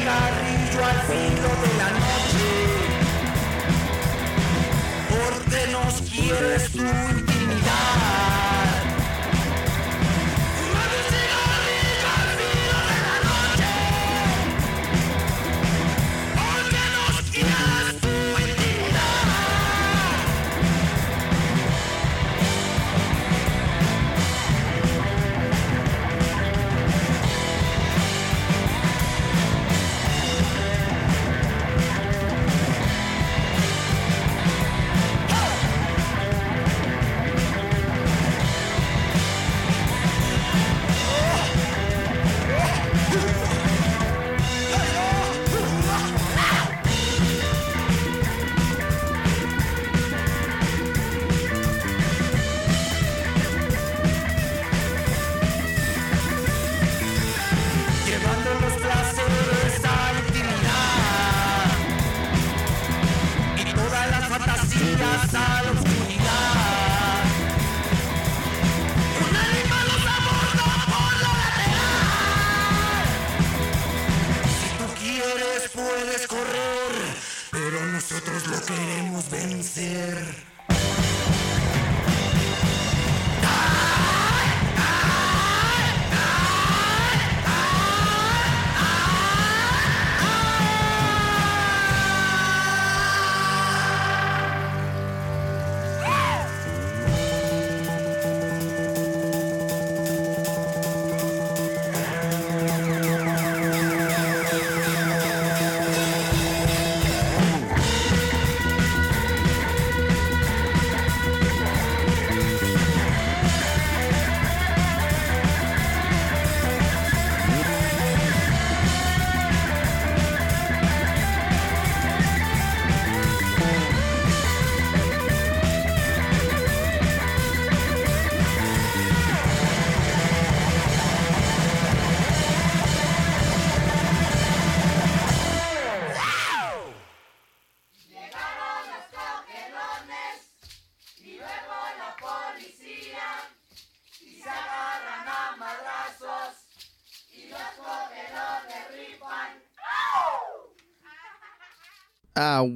Cigarrillo al filo de la noche. Porque nos quieres tu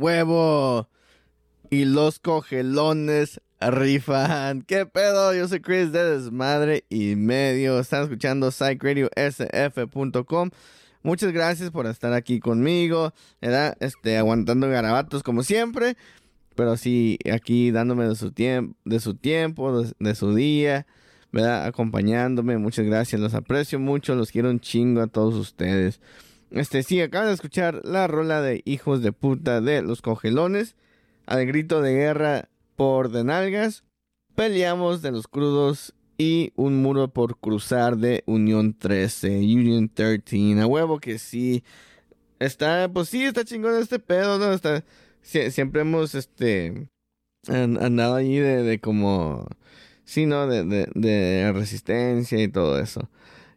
Huevo. Y los cogelones rifan. ¿Qué pedo? Yo soy Chris de Desmadre y Medio. Están escuchando psychradiosf.com. Muchas gracias por estar aquí conmigo. ¿verdad? Este, aguantando garabatos como siempre. Pero sí, aquí dándome de su, tiempo de su tiempo, de su día. ¿verdad? Acompañándome. Muchas gracias. Los aprecio mucho. Los quiero un chingo a todos ustedes. Este, sí, acaban de escuchar la rola de Hijos de Puta de los Cogelones. Al grito de guerra por de nalgas. Peleamos de los crudos y un muro por cruzar de Unión 13, Union 13. A huevo que sí. Está, pues sí, está chingón este pedo, ¿no? Está, sie- siempre hemos, este, an- andado allí de, de como, sí, ¿no? De, de resistencia y todo eso.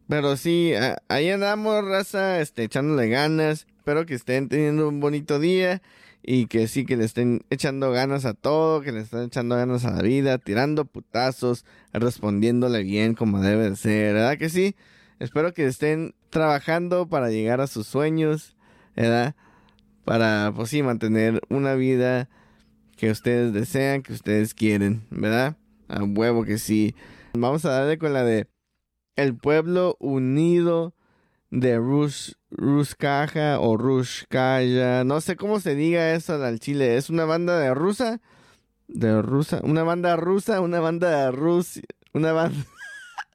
Pero sí, ahí andamos, raza, este, echándole ganas. Espero que estén teniendo un bonito día y que sí, que le estén echando ganas a todo, que le estén echando ganas a la vida, tirando putazos, respondiéndole bien como debe de ser, ¿verdad que sí? Espero que estén trabajando para llegar a sus sueños, ¿verdad? Para, pues sí, mantener una vida que ustedes desean, que ustedes quieren, ¿verdad? A huevo que sí. Vamos a darle con la de El Pueblo Unido de Rush, Ruskaja o Ruskaya. No sé cómo se diga eso al chile. ¿Es una banda de rusa? De rusa. Una banda rusa, una banda de Rusia. Una banda.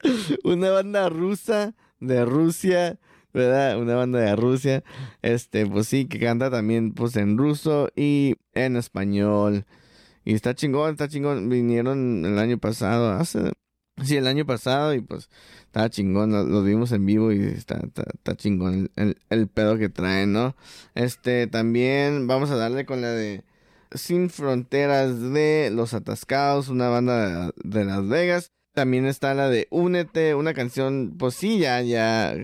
una banda rusa de Rusia. ¿Verdad? Una banda de Rusia. Este, pues sí, que canta también pues en ruso y en español. Y está chingón, está chingón. Vinieron el año pasado, hace... Sí, el año pasado y pues estaba chingón, lo, lo vimos en vivo y está, chingón el, pedo que traen, ¿no? Este, también vamos a darle con la de Sin Fronteras de Los Atascados, una banda de, Las Vegas. También está la de Únete, una canción, pues sí, ya, ya,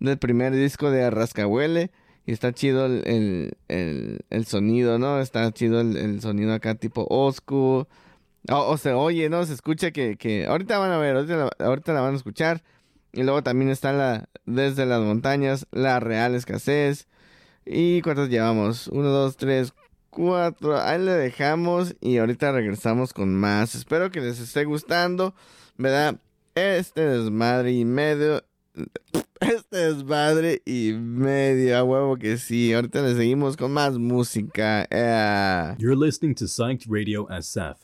del primer disco de Rascahuele. Y está chido el, el, el, sonido, ¿no? Está chido el sonido acá tipo Oscu. O, o se oye, ¿no? Se escucha que, que... Ahorita van a ver, ahorita la, van a escuchar. Y luego también está la... Desde las montañas, la real escasez. ¿Y cuántas llevamos? Uno, dos, tres, cuatro. Ahí le dejamos y ahorita regresamos con más. Espero que les esté gustando, ¿verdad? Este desmadre y medio... Este desmadre y medio, a huevo que sí. Ahorita le seguimos con más música. Eh. You're listening to Psyched Radio SF,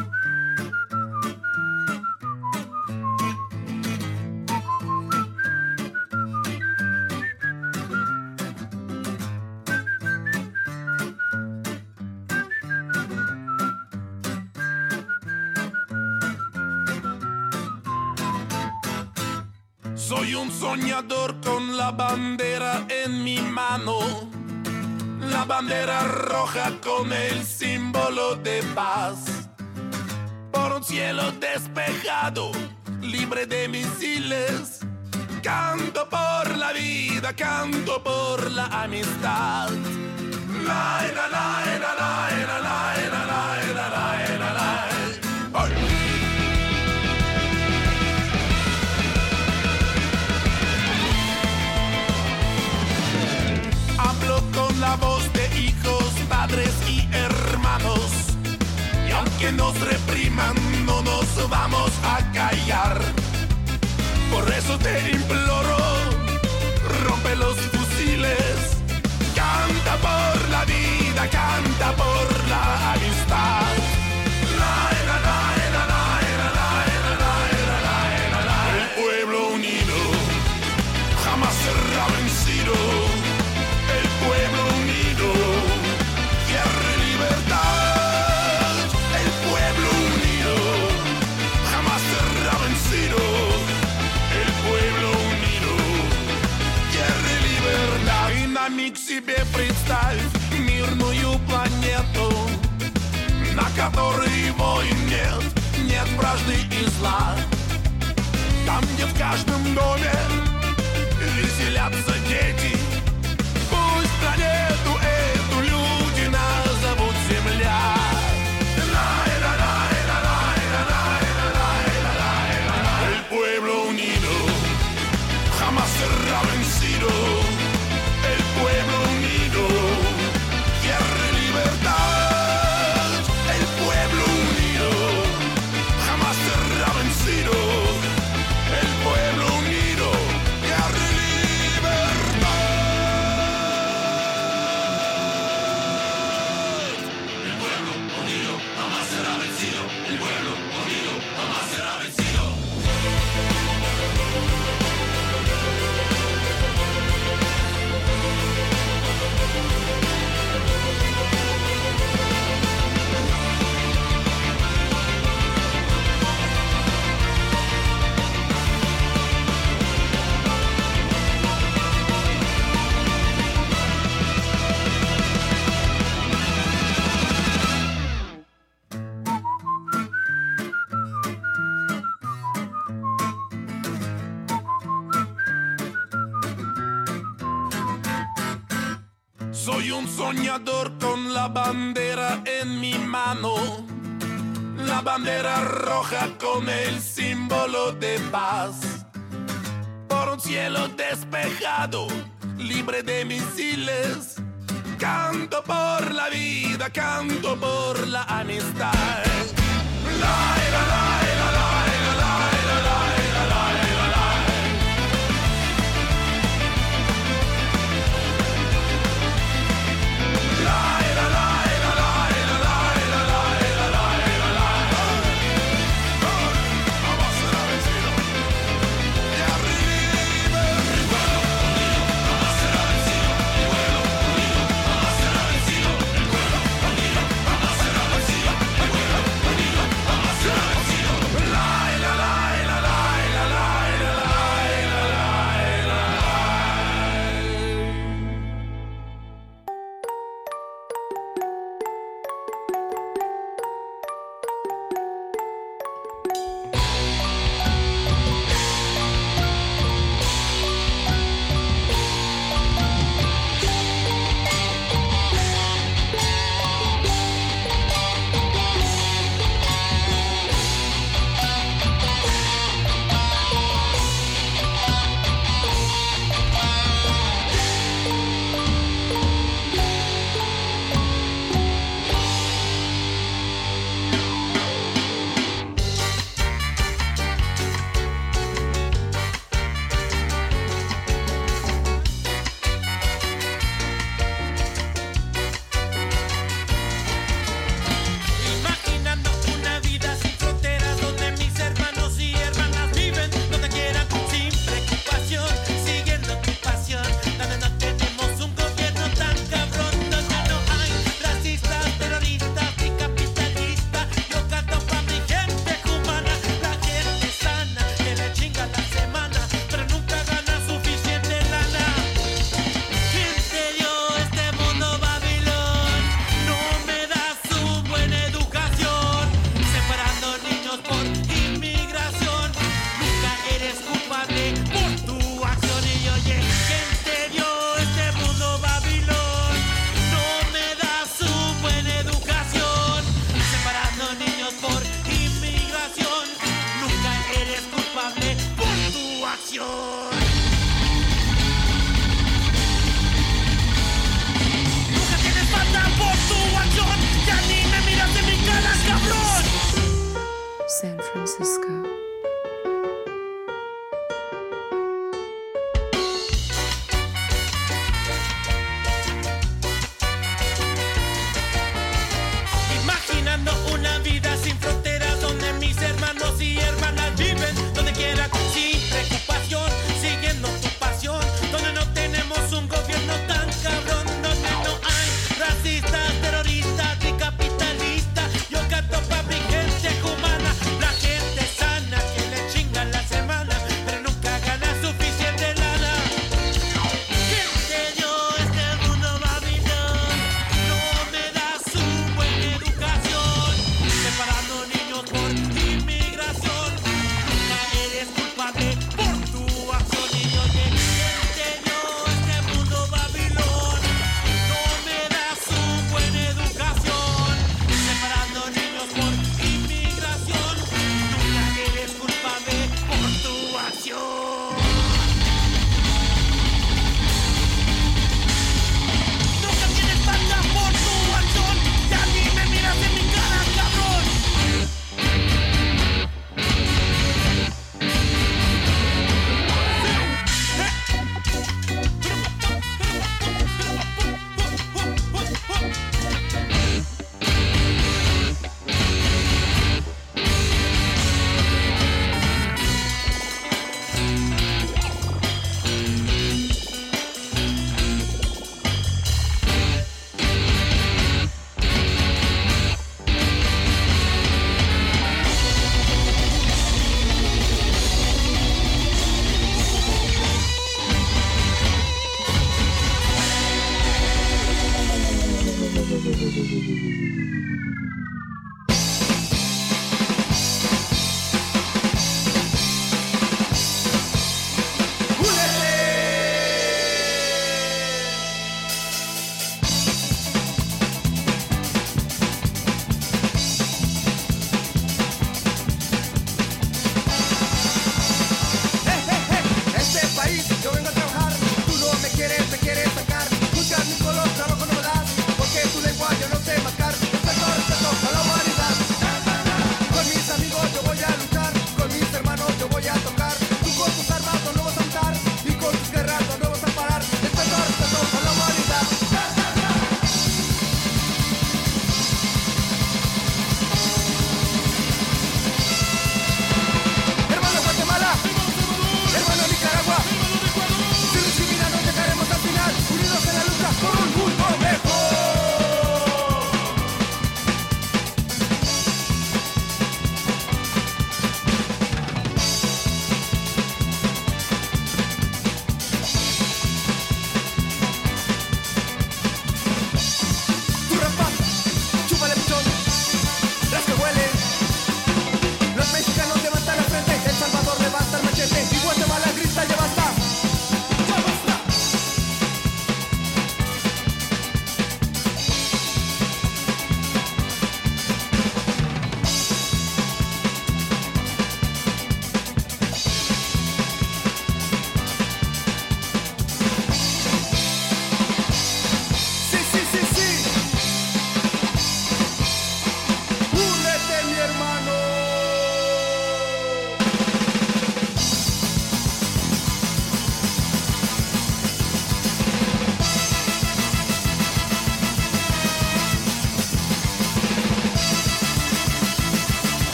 Soñador con la bandera en mi mano. La bandera roja con el símbolo de paz. Por un cielo despejado, libre de misiles. Canto por la vida, canto por la amistad. La, la, la, la, la, la, la, la, la, la, la, la, la. ¡Ay! Hablo con la voz de hijos, padres y hermanos. Y aunque nos repriman, no nos vamos a callar. Por eso te imploro, rompe los fusiles. Canta por la vida, canta por la amistad. Представь мирную планету, на которой войн нет, нет вражды и зла. Там, где в каждом доме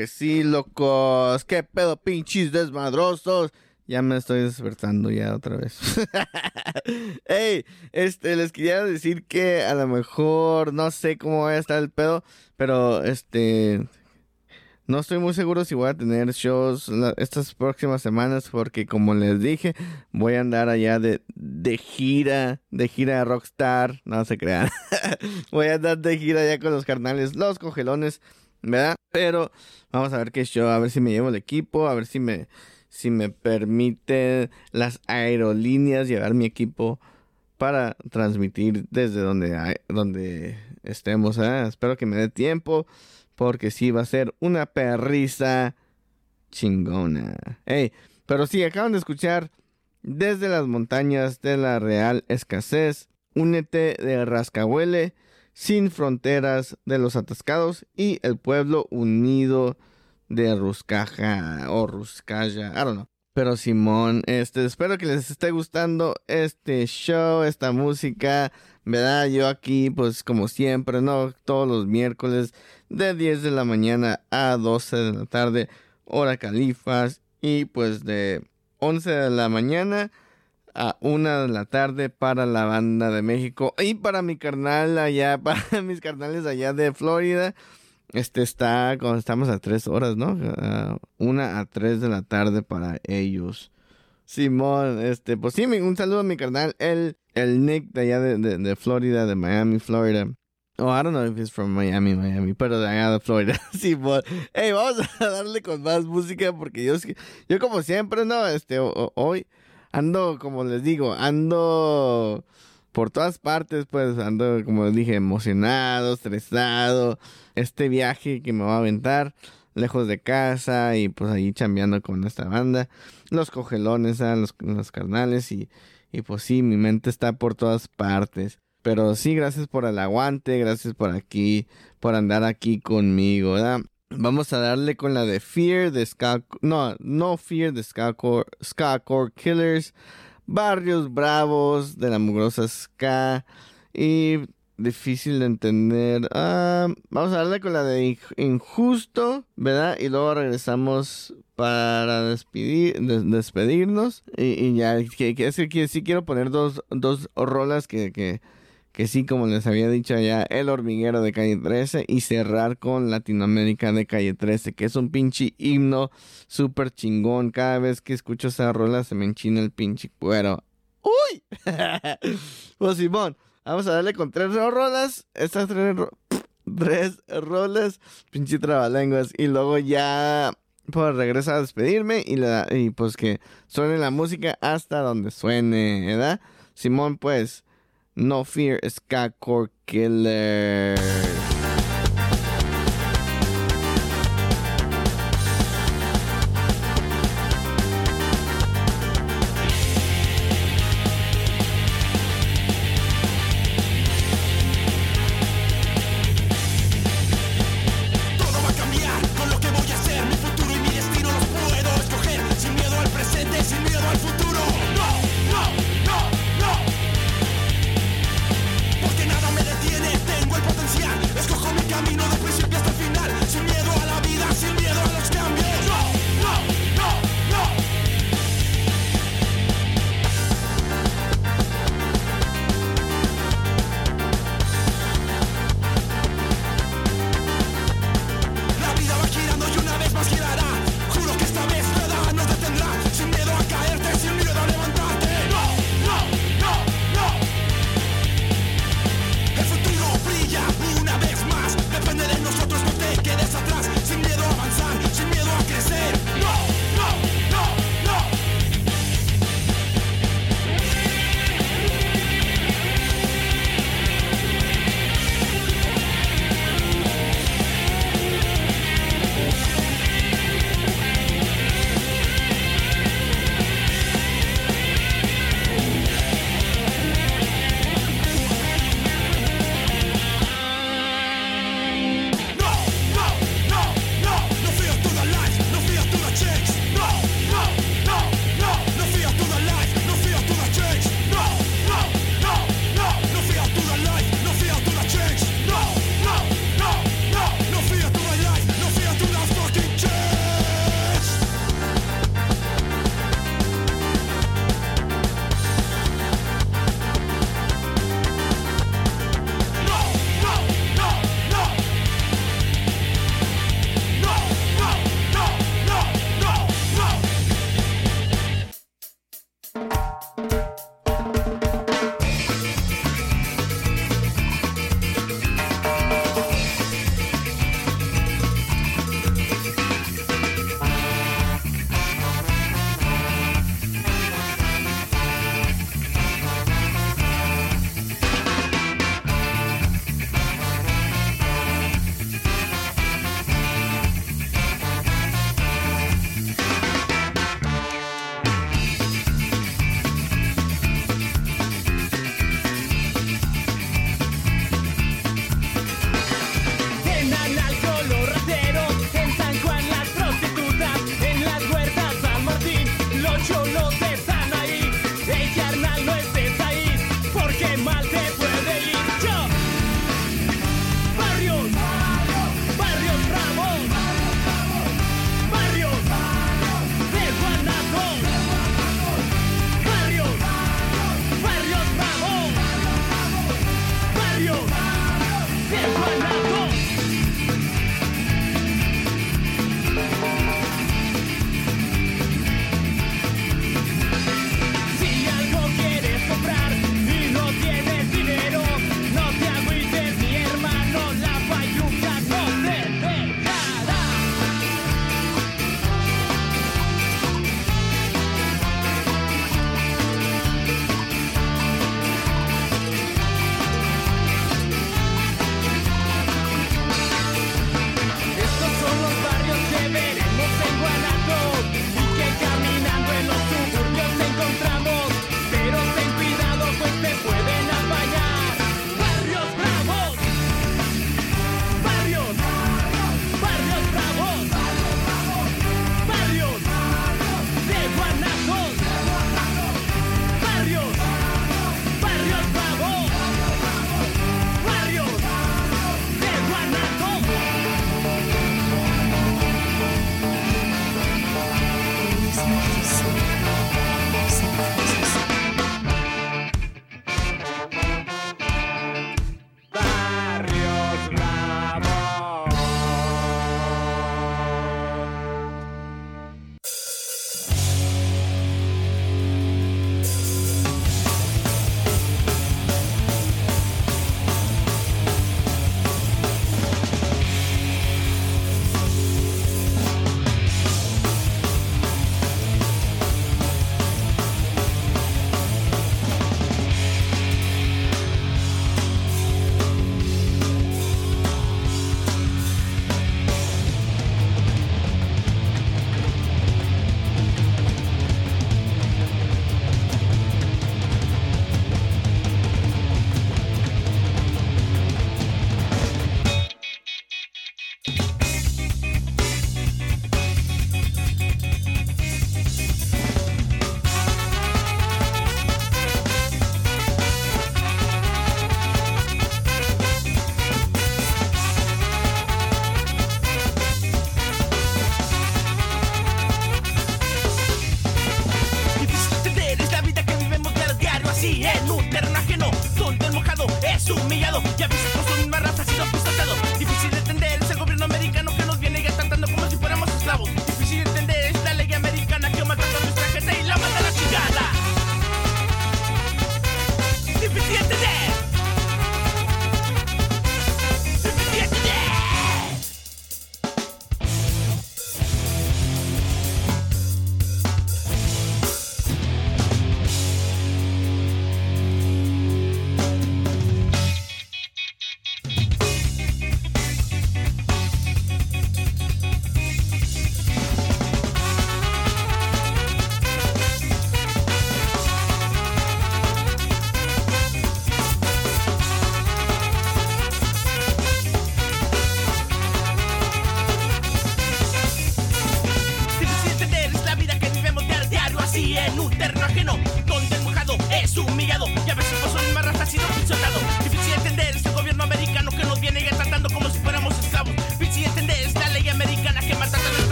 que sí, locos. ¿Qué pedo, pinches desmadrosos? Ya me estoy despertando ya otra vez. Ey, este, les quería decir que a lo mejor no sé cómo va a estar el pedo, pero este, no estoy muy seguro si voy a tener shows estas próximas semanas porque como les dije, voy a andar allá de, de gira, de gira de Rockstar, no se crean. voy a andar de gira allá con los carnales, los cogelones, ¿verdad? Pero vamos a ver qué show, a ver si me llevo el equipo, a ver si me, si me permiten las aerolíneas llevar mi equipo para transmitir desde donde, hay- donde estemos. Espero que me dé tiempo porque sí va a ser una perrisa chingona. Ey, pero sí, acaban de escuchar desde las montañas de la Real Escasez, únete de Rascahuele, sin fronteras de los atascados y el pueblo unido de Ruscaja o Ruscaya, I don't know. Pero Simón, este, espero que les esté gustando este show, esta música, ¿verdad? Yo aquí, pues como siempre, ¿no? Todos los miércoles de 10 de la mañana a 12 de la tarde, hora califas, y pues de 11 de la mañana a 1 de la tarde para la banda de México y para mi carnal allá, para mis carnales allá de Florida. Este está, cuando estamos a tres horas, ¿no? A una a tres de la tarde para ellos. Simón, este, pues sí, un saludo a mi carnal, el, el Nick de allá de, de, Florida, de Miami, Florida. Oh, I don't know if he's from Miami, Miami, pero de allá de Florida. Simón. Hey, vamos a darle con más música porque yo, yo como siempre, ¿no? Este, hoy ando, como les digo, ando por todas partes, pues ando, como dije, emocionado, estresado. Este viaje que me va a aventar lejos de casa y pues ahí chambeando con esta banda. Los cogelones, ¿ah? los, los carnales y, y pues sí, mi mente está por todas partes. Pero sí, gracias por el aguante, gracias por aquí, por andar aquí conmigo, ¿verdad? Vamos a darle con la de Fear de Ska... No, no Fear de Ska Core, Ska Core Killers. Barrios Bravos de la mugrosa Ska. Y difícil de entender. Ah, vamos a darle con la de Inj- Injusto, ¿verdad? Y luego regresamos para despedir, des- despedirnos. Y, y ya, que, es que, sí quiero poner dos, dos rolas que, que sí, como les había dicho ya, El Hormiguero de Calle 13 y cerrar con Latinoamérica de Calle 13, que es un pinche himno súper chingón. Cada vez que escucho esa rola se me enchina el pinche cuero. ¡Uy! pues Simón, vamos a darle con tres rolas. Estas tres, ro- tres rolas, pinche trabalenguas. Y luego ya, pues regreso a despedirme y, la, y pues que suene la música hasta donde suene, ¿verdad? Simón, pues, no fear, Ska Core Killer.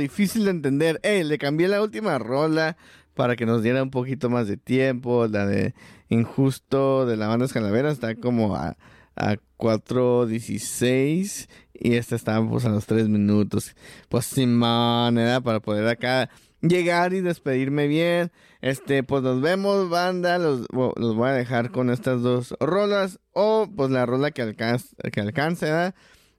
Difícil de entender. Ey, le cambié la última rola para que nos diera un poquito más de tiempo. La de Injusto de la banda Escalavera está como a, a 4.16 y esta está pues a los 3 minutos. Pues sin manera para poder acá llegar y despedirme bien. Este, pues nos vemos, banda. Los, los voy a dejar con estas dos rolas. O pues la rola que alcance, que alcance, ¿verdad?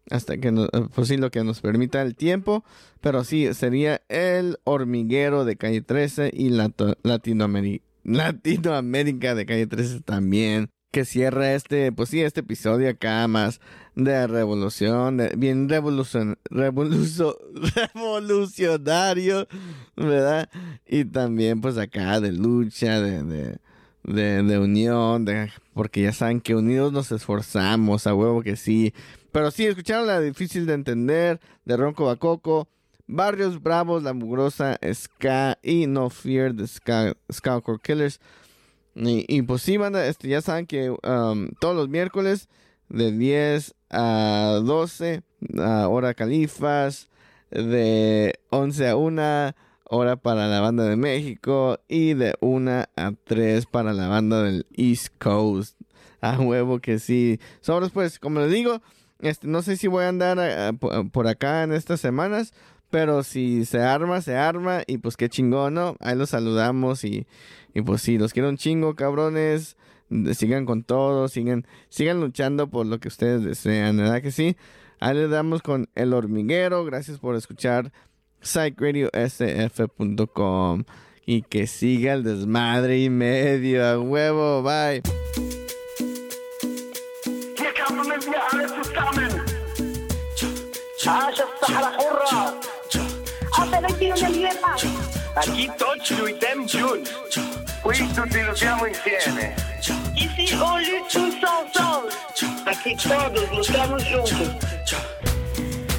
Hasta que nos, pues sí, lo que nos permita el tiempo. Pero sí, sería el hormiguero de calle 13 y Latinoamérica. Latinoamérica de calle 13 también. Que cierra este, pues sí, este episodio acá más de revolución, bien revolucion, revoluzo- revolucionario, ¿verdad? Y también pues acá de lucha, de, de, de, de unión, de, porque ya saben que unidos nos esforzamos, a huevo que sí. Pero sí, escucharon la difícil de entender de Ronco Bacoco, Barrios Bravos, La Mugrosa, Ska y No Fear de Ska, Skacore Killers. Y, y pues sí, este, ya saben que um, todos los miércoles de 10 a 12, a hora califas, de 11 a 1, hora para la banda de México, y de 1 a 3 para la banda del East Coast. A huevo que sí. Sobres, pues, como les digo, este, no sé si voy a andar eh, po- por acá en estas semanas, pero si se arma, se arma, y pues qué chingón, ¿no? Ahí los saludamos y, y pues sí, los quiero un chingo, cabrones. Sigan con todo, sigan, sigan luchando por lo que ustedes desean, ¿verdad que sí? Ahí les damos con El Hormiguero. Gracias por escuchar psychradiosf.com y que siga el desmadre y medio a huevo, bye. Ah, Aquí Tocho e Dem June. Qui tutti lottiamo insieme. Easy only two soul soul. Aqui todos lutamos juntos.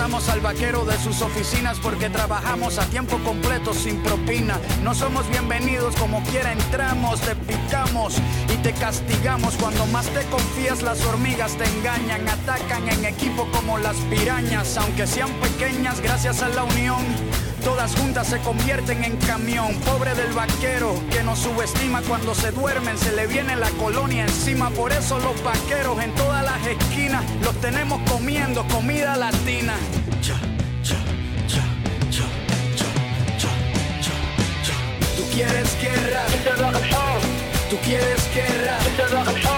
al vaquero de sus oficinas porque trabajamos a tiempo completo sin propina. No somos bienvenidos como quiera entramos, te picamos y te castigamos. Cuando más te confías las hormigas te engañan, atacan en equipo como las pirañas, aunque sean pequeñas gracias a la unión. Todas juntas se convierten en camión. Pobre del vaquero que nos subestima cuando se duermen, se le viene la colonia encima. Por eso los vaqueros en todas las esquinas los tenemos comiendo comida latina. Tú quieres guerra. Tú quieres guerra.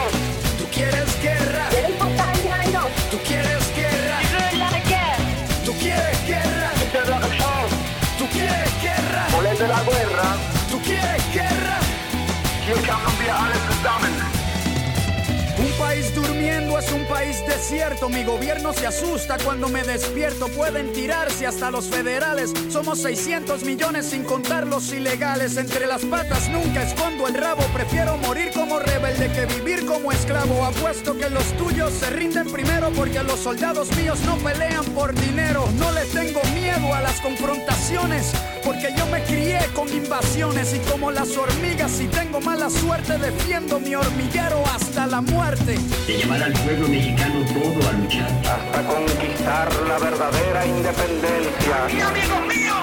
de la guerra. ¿Tú quieres guerra? Quiero. Un país durmiendo es un país desierto. Mi gobierno se asusta cuando me despierto. Pueden tirarse hasta los federales. Somos 600 millones sin contar los ilegales. Entre las patas nunca escondo el rabo. Prefiero morir como rebelde que vivir como esclavo. Apuesto que los tuyos se rinden primero porque los soldados míos no pelean por dinero. No le tengo miedo a las confrontaciones porque yo me crié con invasiones y como las hormigas si tengo mala suerte defiendo mi hormiguero hasta la muerte. de llamar al pueblo mexicano todo a luchar. Hasta conquistar la verdadera independencia. Y amigos míos,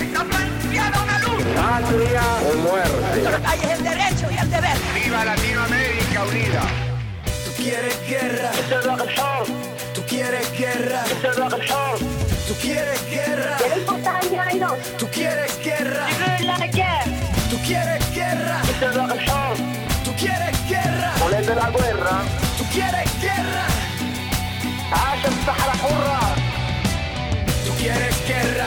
está planteada una luz. Patria o muerte. Hay el derecho y el deber. ¡Viva Latinoamérica unida! Tú quieres guerra. Tú quieres guerra. Tú quieres guerra. Tú quieres guerra. Tú quieres guerra. Tú quieres guerra. ¡Ponete la guerra! Tú quieres guerra. ¡Haz el Sahara Hurra! Tú quieres guerra.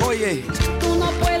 Oye, Tú no puedes